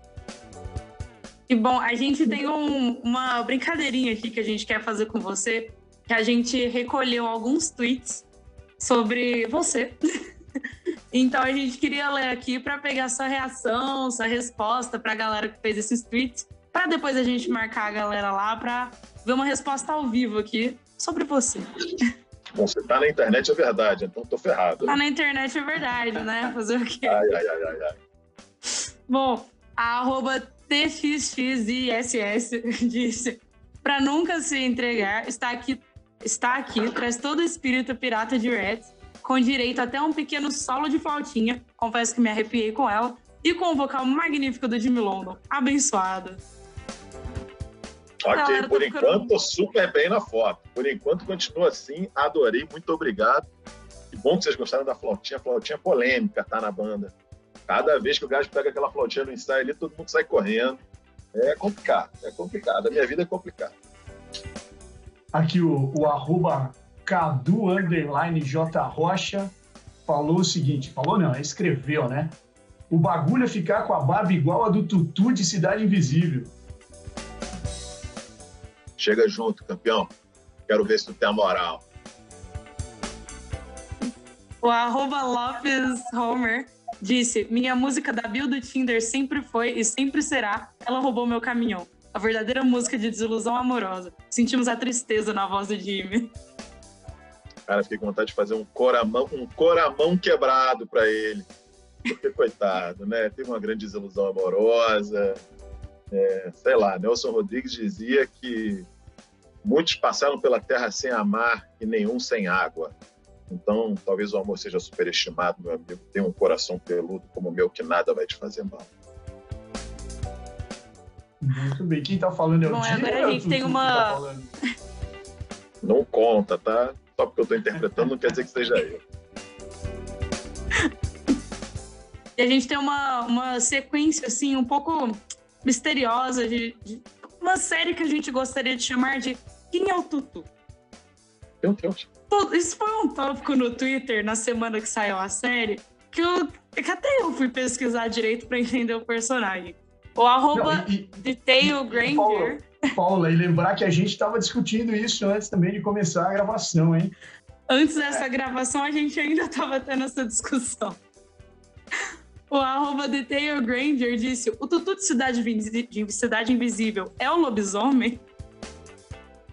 E bom, a gente tem um, uma brincadeirinha aqui que a gente quer fazer com você, que a gente recolheu alguns tweets sobre você. Então a gente queria ler aqui para pegar sua reação, sua resposta para a galera que fez esses tweets, para depois a gente marcar a galera lá para ver uma resposta ao vivo aqui sobre você. Bom, você tá na internet é verdade, então tô ferrado. Tá na internet é verdade, né? Fazer o quê? Ai, ai, ai, ai, ai. Bom, a arroba TXXISS disse: para nunca se entregar, está aqui, está aqui, traz todo o espírito pirata de Reds, com direito até um pequeno solo de flautinha, confesso que me arrepiei com ela, e com o vocal magnífico do Jimmy London. Abençoada. Ok, por enquanto, ficando... super bem na foto. Por enquanto, continua assim. Adorei, muito obrigado. Que bom que vocês gostaram da flautinha. Flautinha polêmica, tá na banda. Cada vez que o gajo pega aquela flautinha no ensaio ali, todo mundo sai correndo. É complicado, é complicado. A minha vida é complicada. Aqui o, o arroba Cadu Underline J Rocha falou o seguinte: falou não, escreveu, né? O bagulho é ficar com a barba igual a do Tutu de Cidade Invisível. Chega junto, campeão. Quero ver se tu tem a moral. O arroba Lopes Homer disse: Minha música da Bill do Tinder sempre foi e sempre será Ela Roubou Meu Caminhão. A verdadeira música de desilusão amorosa. Sentimos a tristeza na voz do Jimmy. Cara, fiquei com vontade de fazer um coramão, um coramão quebrado para ele. Porque, coitado, né? Teve uma grande desilusão amorosa. É, sei lá, Nelson Rodrigues dizia que muitos passaram pela terra sem amar e nenhum sem água. Então, talvez o amor seja superestimado, meu amigo. Tem um coração peludo como o meu que nada vai te fazer mal. Muito bem. Quem tá falando é o Bom, agora a gente tem uma. Tá não conta, tá? Só porque eu tô interpretando não quer dizer que seja eu. E a gente tem uma, uma sequência, assim, um pouco misteriosa de, de uma série que a gente gostaria de chamar de Quem é o Tutu? Meu Deus. Isso foi um tópico no Twitter na semana que saiu a série, que, eu, que até eu fui pesquisar direito para entender o personagem. O arroba Detail Granger. Paula, e lembrar que a gente estava discutindo isso antes também de começar a gravação, hein? Antes dessa é. gravação, a gente ainda estava tendo essa discussão. O arroba Detail Granger disse: o tutu de Cidade, de Cidade Invisível é o lobisomem?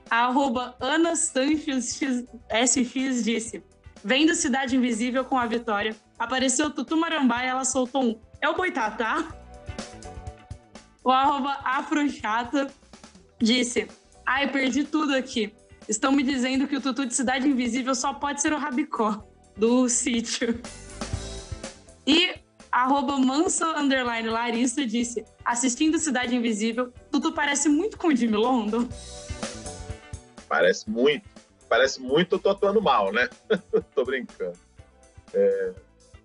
A arroba Ana Sanches SX disse: vendo Cidade Invisível com a Vitória, apareceu Tutu Marambá e ela soltou um: é o Boitatá? O arroba Afrochata disse: Ai, perdi tudo aqui. Estão me dizendo que o tutu de Cidade Invisível só pode ser o Rabicó, do sítio. E arroba manso underline Larissa disse: assistindo Cidade Invisível, tudo parece muito com o Jimmy London. Parece muito. Parece muito, eu tô atuando mal, né? tô brincando. É,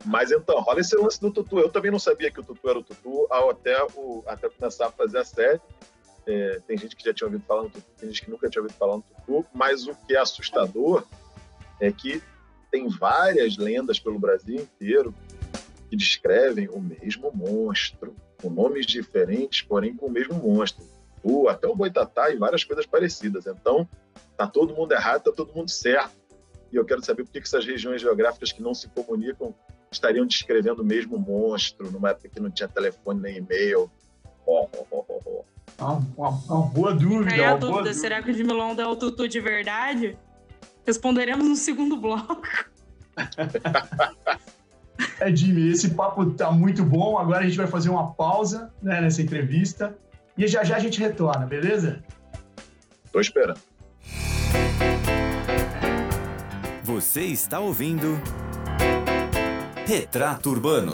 mas então, rola esse lance do Tutu. Eu também não sabia que o Tutu era o Tutu até, o, até começar a fazer a série. É, tem gente que já tinha ouvido falar no tem gente que nunca tinha ouvido falar no Tutu, mas o que é assustador é que tem várias lendas pelo Brasil inteiro que descrevem o mesmo monstro, com nomes diferentes, porém com o mesmo monstro. O, até o Boitatá e várias coisas parecidas. Então, tá todo mundo errado, tá todo mundo certo. E eu quero saber por que essas regiões geográficas que não se comunicam estariam descrevendo o mesmo monstro numa época que não tinha telefone nem e-mail. Oh, oh, oh, oh. Uma, uma, uma, boa dúvida. Aí a dúvida, será que o Jimmy London é o Tutu de verdade? Responderemos no segundo bloco. é, Jimmy, esse papo tá muito bom. Agora a gente vai fazer uma pausa né, nessa entrevista. E já já a gente retorna, beleza? Tô esperando. Você está ouvindo. Retrato Urbano.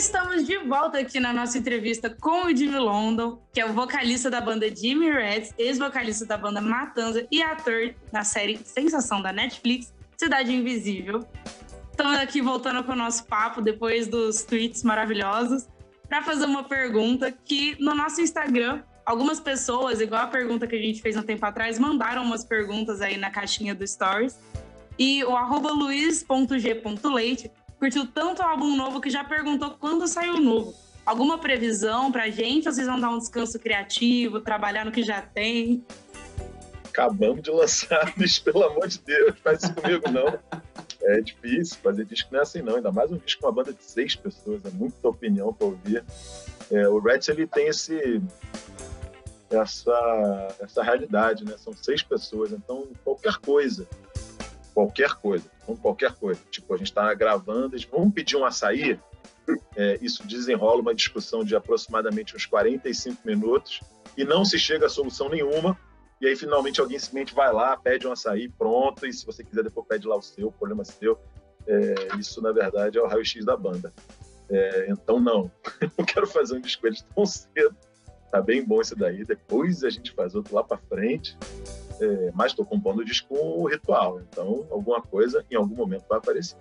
Estamos de volta aqui na nossa entrevista com o Jimmy London, que é o vocalista da banda Jimmy Reds, ex-vocalista da banda Matanza e ator na série Sensação da Netflix, Cidade Invisível. Estamos aqui voltando com o nosso papo depois dos tweets maravilhosos para fazer uma pergunta que no nosso Instagram algumas pessoas, igual a pergunta que a gente fez um tempo atrás, mandaram umas perguntas aí na caixinha do Stories. E o arroba luiz.g.leite curtiu tanto o álbum novo que já perguntou quando saiu o novo. Alguma previsão pra gente vocês vão dar um descanso criativo, trabalhar no que já tem? Acabamos de lançar, bicho, pelo amor de Deus, faz isso comigo não. É difícil fazer disco não é assim não, ainda mais um disco com uma banda de seis pessoas, é muita opinião para ouvir. É, o Reds ele tem esse essa essa realidade, né? São seis pessoas, então qualquer coisa, qualquer coisa, qualquer coisa. Tipo a gente está gravando, vão pedir um açaí, é, isso desenrola uma discussão de aproximadamente uns 45 minutos e não se chega a solução nenhuma. E aí, finalmente, alguém simplesmente vai lá, pede um açaí, pronto, e se você quiser, depois pede lá o seu, o problema é seu. É, isso, na verdade, é o raio-x da banda. É, então, não, não quero fazer um disco tão cedo. Tá bem bom esse daí. Depois a gente faz outro lá para frente. É, mas estou compondo o disco com o ritual. Então, alguma coisa em algum momento vai aparecer.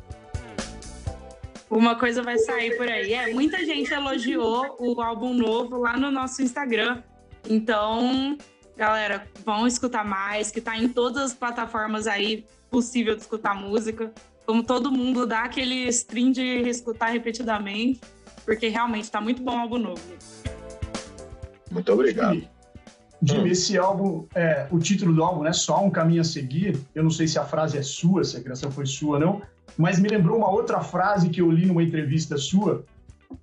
Uma coisa vai sair por aí. É, muita gente elogiou o álbum novo lá no nosso Instagram. Então, galera, vão escutar mais, que tá em todas as plataformas aí possível de escutar música. Como todo mundo dá aquele stream de escutar repetidamente, porque realmente tá muito bom o álbum novo. Muito obrigado. Jimmy, hum. esse álbum, é, o título do álbum, né? Só um caminho a seguir. Eu não sei se a frase é sua, se a criação foi sua ou não, mas me lembrou uma outra frase que eu li numa entrevista sua,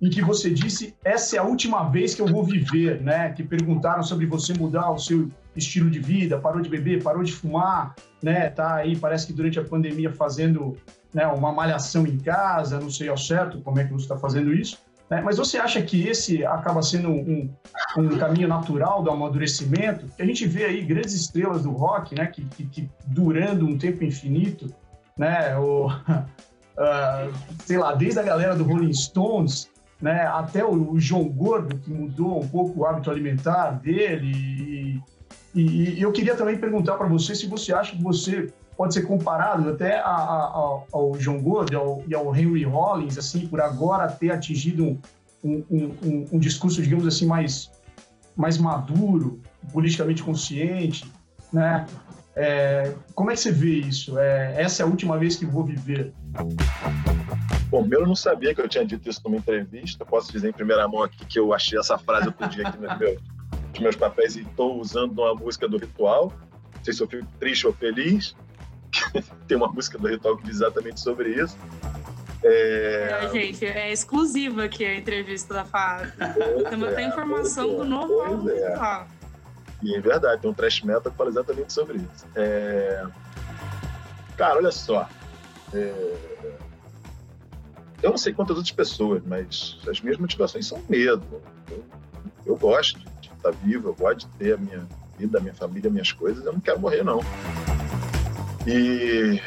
em que você disse: essa é a última vez que eu vou viver, né? Que perguntaram sobre você mudar o seu estilo de vida, parou de beber, parou de fumar, né? Tá aí, parece que durante a pandemia fazendo né, uma malhação em casa, não sei ao certo como é que você está fazendo isso. Né? Mas você acha que esse acaba sendo um, um, caminho natural do amadurecimento? A gente vê aí grandes estrelas do rock, né? Que, que, que durando um tempo infinito, né? O, uh, sei lá, desde a galera do Rolling Stones, né? Até o, o João Gordo, que mudou um pouco o hábito alimentar dele. E, e, e eu queria também perguntar para você se você acha que você pode ser comparado até a, a, ao Gordo ao, e ao Henry Rollins, assim, por agora ter atingido um, um, um, um discurso, digamos assim, mais, mais maduro, politicamente consciente, né? É, como é que você vê isso? É, essa é a última vez que vou viver. Bom, eu não sabia que eu tinha dito isso numa entrevista. Posso dizer em primeira mão aqui que eu achei essa frase outro dia aqui nos meus, nos meus papéis e estou usando numa música do Ritual. Não sei se eu fico triste ou feliz. Tem uma música do diz exatamente sobre isso. É... Não, gente, é exclusiva aqui a entrevista da Fábio. Temos até informação do novo pois é. E é verdade, tem um trash metal que fala exatamente sobre isso. É... Cara, olha só. É... Eu não sei quantas outras pessoas, mas as minhas motivações são medo. Eu, eu gosto de estar vivo, eu gosto de ter a minha vida, a minha família, minhas coisas. Eu não quero morrer, não. E,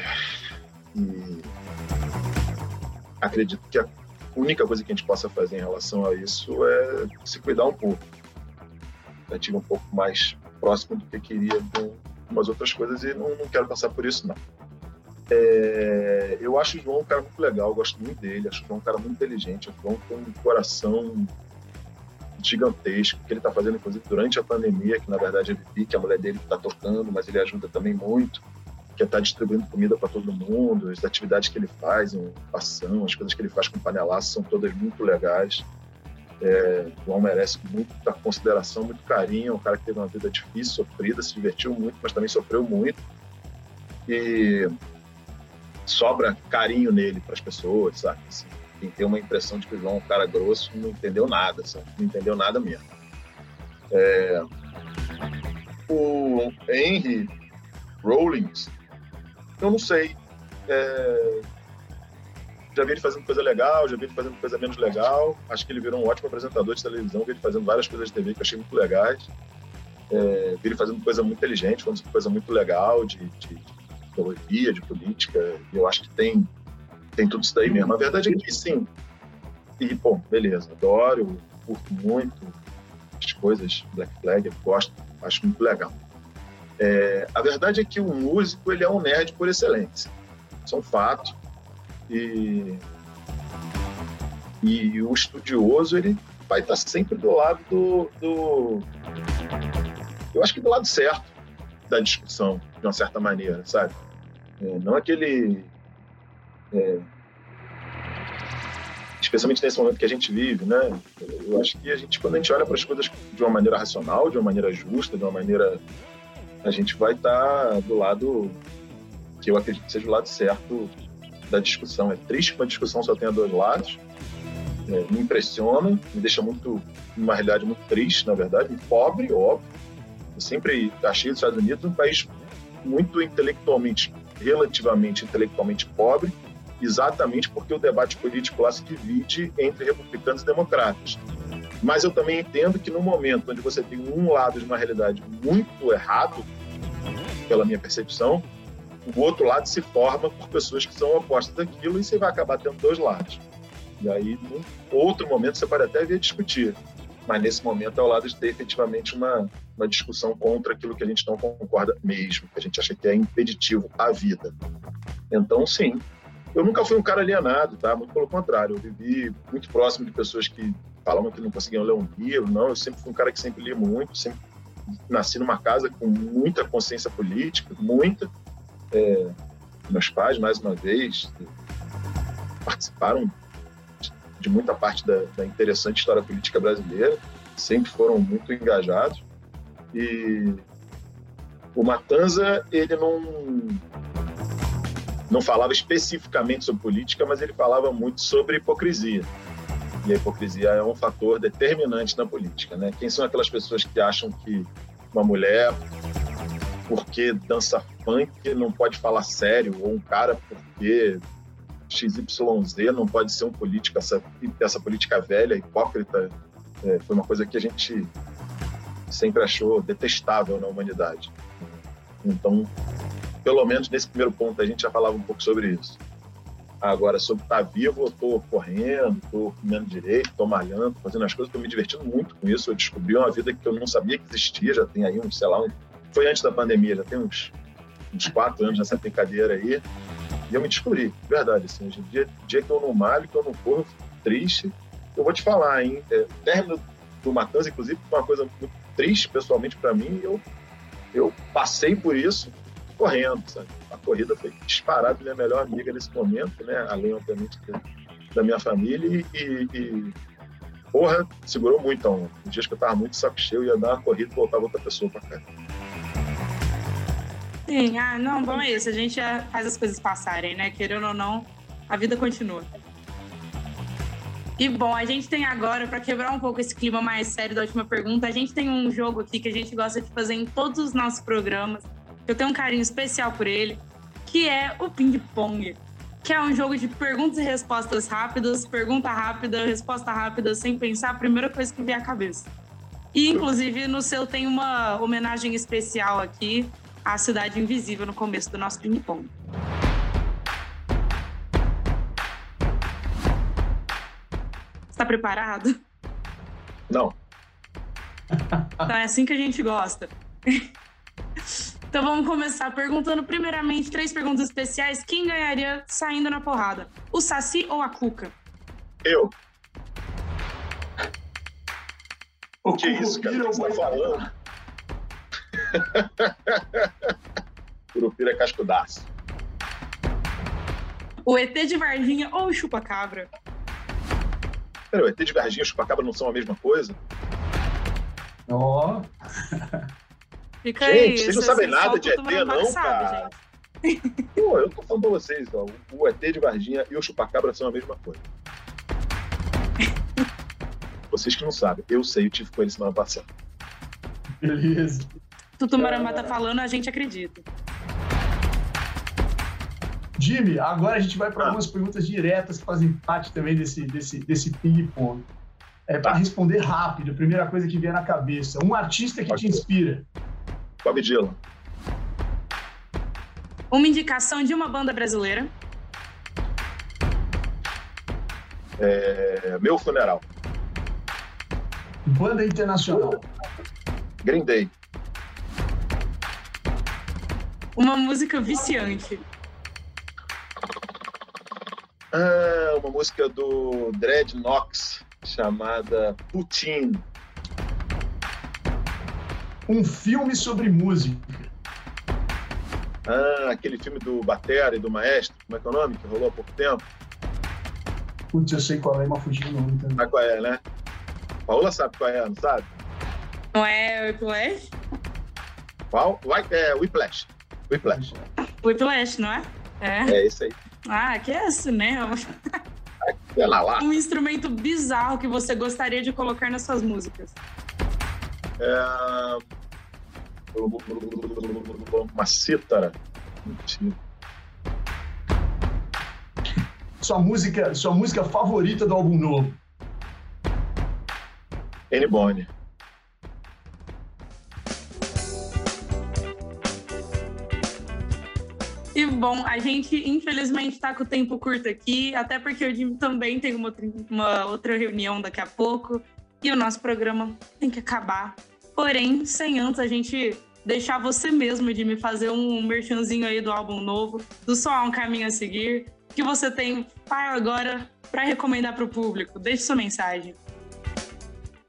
e acredito que a única coisa que a gente possa fazer em relação a isso é se cuidar um pouco tive um pouco mais próximo do que queria com umas outras coisas e não, não quero passar por isso, não. É, eu acho o João um cara muito legal, gosto muito dele, acho o João um cara muito inteligente, o João tem um coração gigantesco, que ele está fazendo, inclusive, durante a pandemia, que na verdade ele vi que a mulher dele está tocando, mas ele ajuda também muito, que está distribuindo comida para todo mundo, as atividades que ele faz em ação, as coisas que ele faz com panelaço são todas muito legais. É, o João merece muita consideração, muito carinho. É um cara que teve uma vida difícil, sofrida, se divertiu muito, mas também sofreu muito. E sobra carinho nele para as pessoas, sabe? Assim, quem tem uma impressão de que o João é um cara grosso não entendeu nada, sabe? Não entendeu nada mesmo. É... O Henry Rollins, eu não sei. É já vi ele fazendo coisa legal, já vi ele fazendo coisa menos legal. Acho que ele virou um ótimo apresentador de televisão, vi ele fazendo várias coisas de TV que eu achei muito legais. É, vi ele fazendo coisa muito inteligente, fazendo coisa muito legal de, de, de teoria, de política. E eu acho que tem, tem tudo isso daí mesmo. A verdade é que sim. E, bom, beleza, adoro, curto muito as coisas Black Flag, gosto, acho muito legal. É, a verdade é que o músico ele é um nerd por excelência. Isso é um fato. E, e o estudioso ele vai estar sempre do lado do, do, eu acho que do lado certo da discussão de uma certa maneira sabe é, não aquele é, especialmente nesse momento que a gente vive né eu acho que a gente quando a gente olha para as coisas de uma maneira racional de uma maneira justa de uma maneira a gente vai estar do lado que eu acredito que seja o lado certo da discussão. É triste que uma discussão só tenha dois lados. É, me impressiona, me deixa muito, uma realidade muito triste, na verdade, pobre, óbvio. Eu sempre achei os Estados Unidos um país muito intelectualmente, relativamente intelectualmente pobre, exatamente porque o debate político lá se divide entre republicanos e democratas. Mas eu também entendo que no momento onde você tem um lado de uma realidade muito errado, pela minha percepção, o outro lado se forma por pessoas que são opostas daquilo e você vai acabar tendo dois lados. E aí, num outro momento, você pode até vir a discutir. Mas nesse momento é o lado de ter efetivamente uma, uma discussão contra aquilo que a gente não concorda mesmo, que a gente acha que é impeditivo à vida. Então, sim, eu nunca fui um cara alienado, tá? Muito pelo contrário, eu vivi muito próximo de pessoas que falavam que não conseguiam ler um livro, não, eu sempre fui um cara que sempre li muito, sempre nasci numa casa com muita consciência política, muita. É, meus pais, mais uma vez, participaram de muita parte da, da, interessante história política brasileira, sempre foram muito engajados. E o Matanza, ele não, não falava especificamente sobre política, mas ele falava muito sobre hipocrisia. E a hipocrisia é um fator determinante na política. Né? Quem são aquelas pessoas que acham que uma mulher, porque dança funk, não pode falar sério, ou um cara, porque XYZ não pode ser um político, essa, essa política velha, hipócrita, é, foi uma coisa que a gente sempre achou detestável na humanidade. Então, pelo menos nesse primeiro ponto, a gente já falava um pouco sobre isso. Agora, sobre estar vivo, eu estou correndo, estou comendo direito, estou malhando, fazendo as coisas, estou me divertindo muito com isso. Eu descobri uma vida que eu não sabia que existia, já tem aí uns, sei lá, um... foi antes da pandemia, já tem uns, uns quatro anos nessa brincadeira aí. E eu me descobri, verdade, assim, hoje em dia, dia que eu não malho, que eu não corro, triste. Eu vou te falar, hein, é, término do Matanza, inclusive, foi uma coisa muito triste, pessoalmente, para mim, eu, eu passei por isso correndo, sabe? A corrida foi disparada minha melhor amiga nesse momento, né? Além, obviamente, da minha família e, e porra, segurou muito a onda. Em dias que eu tava muito saco cheio, ia dar uma corrida e voltava outra pessoa pra cá. Sim, ah, não, bom é isso. A gente faz as coisas passarem, né? Querendo ou não, a vida continua. E bom, a gente tem agora, para quebrar um pouco esse clima mais sério da última pergunta, a gente tem um jogo aqui que a gente gosta de fazer em todos os nossos programas, eu tenho um carinho especial por ele, que é o ping-pong. Que é um jogo de perguntas e respostas rápidas, pergunta rápida, resposta rápida, sem pensar a primeira coisa que vier à cabeça. E, inclusive, no seu tem uma homenagem especial aqui à Cidade Invisível no começo do nosso ping-pong. Está preparado? Não. Então é assim que a gente gosta. Então vamos começar perguntando primeiramente três perguntas especiais. Quem ganharia saindo na porrada? O Saci ou a Cuca? Eu. O que é isso, cara? O que você tá falando? Curupira é cascudaço. O ET de Varginha ou o Chupa-Cabra? Pera, o ET de Varginha e o Chupa-Cabra não são a mesma coisa? Ó. Oh. Fica gente, aí, vocês não sabem nada de ET, não, cara. Pô, eu tô falando pra vocês, ó, o ET de Varginha e o Chupacabra são a mesma coisa. vocês que não sabem, eu sei, eu tive com ele semana passada. Beleza. Tutu Marambá tá falando, a gente acredita. Jimmy, agora a gente vai para ah. algumas perguntas diretas que fazem parte também desse, desse, desse ping-pong. É para responder rápido, a primeira coisa que vier na cabeça. Um artista que okay. te inspira. Bob Dylan. Uma indicação de uma banda brasileira. É... Meu funeral. Banda internacional. Green Day. Uma música viciante. Ah, uma música do Dread Knox chamada Putin um filme sobre música. Ah, aquele filme do Batera e do Maestro, como é que é o nome? Que rolou há pouco tempo. Putz, eu sei qual é, mas fugiu o nome também. Sabe qual é, né? Paula sabe qual é, não sabe? Não é Whiplash? Qual? É, Whiplash. Whiplash. Whiplash, não é? É. É esse aí. Ah, que é cinema. Ela lá. Um instrumento bizarro que você gostaria de colocar nas suas músicas. É... Uma cítara. Mentira. Sua música, sua música favorita do álbum novo? N. Bone. E bom, a gente infelizmente está com o tempo curto aqui, até porque o Jimmy também tem uma, uma outra reunião daqui a pouco e o nosso programa tem que acabar. Porém, sem antes a gente deixar você mesmo, Jimmy, fazer um merchanzinho aí do álbum novo, do Só Um Caminho a Seguir, que você tem para agora para recomendar para o público. Deixe sua mensagem.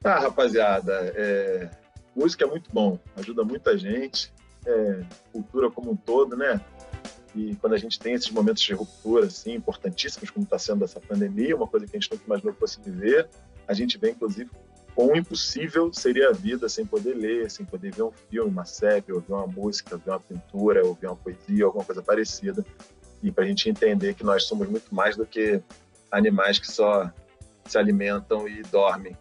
Ah, rapaziada, é... música é muito bom, ajuda muita gente, é... cultura como um todo, né? E quando a gente tem esses momentos de ruptura, assim, importantíssimos, como está sendo essa pandemia, uma coisa que a gente nunca imaginou que fosse viver, a gente vê, inclusive, quão impossível seria a vida sem poder ler, sem poder ver um filme, uma série, ouvir uma música, ouvir uma pintura, ouvir uma poesia, alguma coisa parecida. E para a gente entender que nós somos muito mais do que animais que só se alimentam e dormem.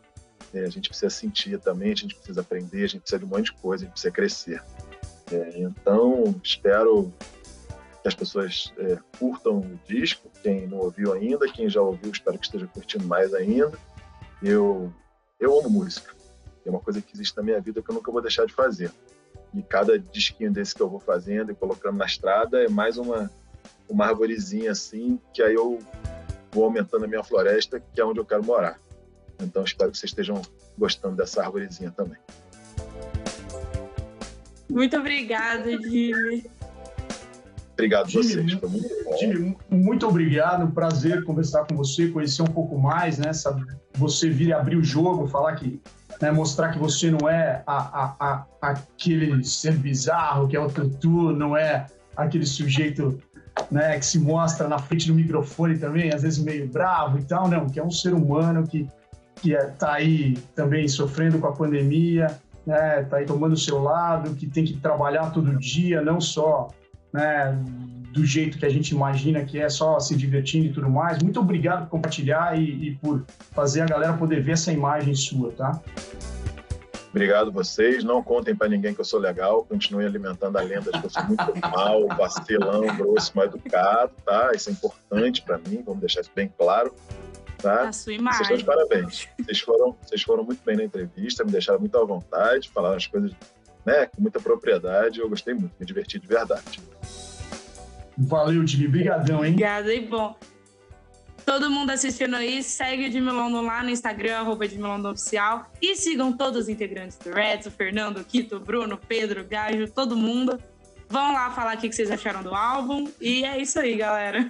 É, a gente precisa sentir também, a gente precisa aprender, a gente precisa de um monte de coisa, a gente precisa crescer. É, então, espero que as pessoas é, curtam o disco. Quem não ouviu ainda, quem já ouviu, espero que esteja curtindo mais ainda. Eu, eu amo música. É uma coisa que existe na minha vida que eu nunca vou deixar de fazer. E cada disquinho desse que eu vou fazendo e colocando na estrada é mais uma, uma arvorezinha assim, que aí eu vou aumentando a minha floresta, que é onde eu quero morar. Então espero que vocês estejam gostando dessa arvorezinha também. Muito obrigada, Jimmy. Obrigado a vocês, foi muito bom. Jimmy, muito obrigado, prazer conversar com você, conhecer um pouco mais, né? Sabe, você vir abrir o jogo, falar que, né, mostrar que você não é a, a, a, aquele ser bizarro que é o Tutu, não é aquele sujeito né, que se mostra na frente do microfone também, às vezes meio bravo e tal, não, que é um ser humano que que está aí também sofrendo com a pandemia, né, tá aí tomando o seu lado, que tem que trabalhar todo dia, não só né, do jeito que a gente imagina que é só se divertindo e tudo mais. Muito obrigado por compartilhar e, e por fazer a galera poder ver essa imagem sua, tá? Obrigado vocês. Não contem para ninguém que eu sou legal. Continue alimentando a lenda de que eu sou muito mal, vacilão, grosso, mal educado, tá? Isso é importante para mim. Vamos deixar isso bem claro. Tá? A sua imagem. Vocês estão de parabéns. Vocês foram, vocês foram muito bem na entrevista, me deixaram muito à vontade, falaram as coisas né, com muita propriedade. Eu gostei muito, me diverti de verdade. Valeu, Jimmy. Obrigadão, hein? Obrigada e bom. Todo mundo assistindo aí, segue o Jimmy Londo lá no Instagram, arroba Jimmy Londo Oficial. E sigam todos os integrantes do Reds, o Fernando, o Quito, o Bruno, o Pedro, o Gajo, todo mundo. Vão lá falar o que vocês acharam do álbum. E é isso aí, galera.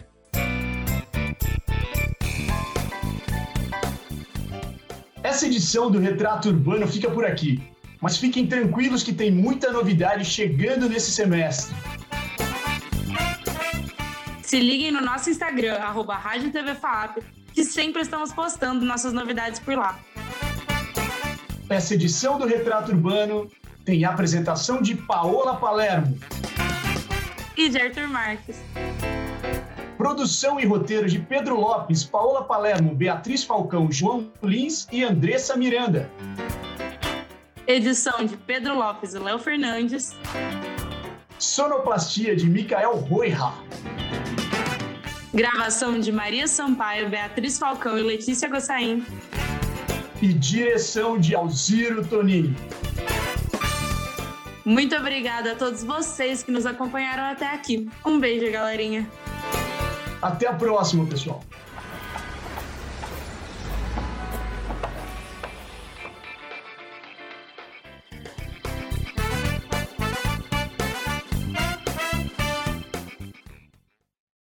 Essa edição do Retrato Urbano fica por aqui. Mas fiquem tranquilos que tem muita novidade chegando nesse semestre. Se liguem no nosso Instagram, arroba Rádio TV FAP, que sempre estamos postando nossas novidades por lá. Essa edição do Retrato Urbano tem a apresentação de Paola Palermo. E de Arthur Marques. Produção e roteiro de Pedro Lopes, Paola Palermo, Beatriz Falcão, João Lins e Andressa Miranda. Edição de Pedro Lopes e Léo Fernandes. Sonoplastia de Micael Roira. Gravação de Maria Sampaio, Beatriz Falcão e Letícia Gossain. E direção de Alziro Tonini. Muito obrigada a todos vocês que nos acompanharam até aqui. Um beijo, galerinha. Até a próxima, pessoal.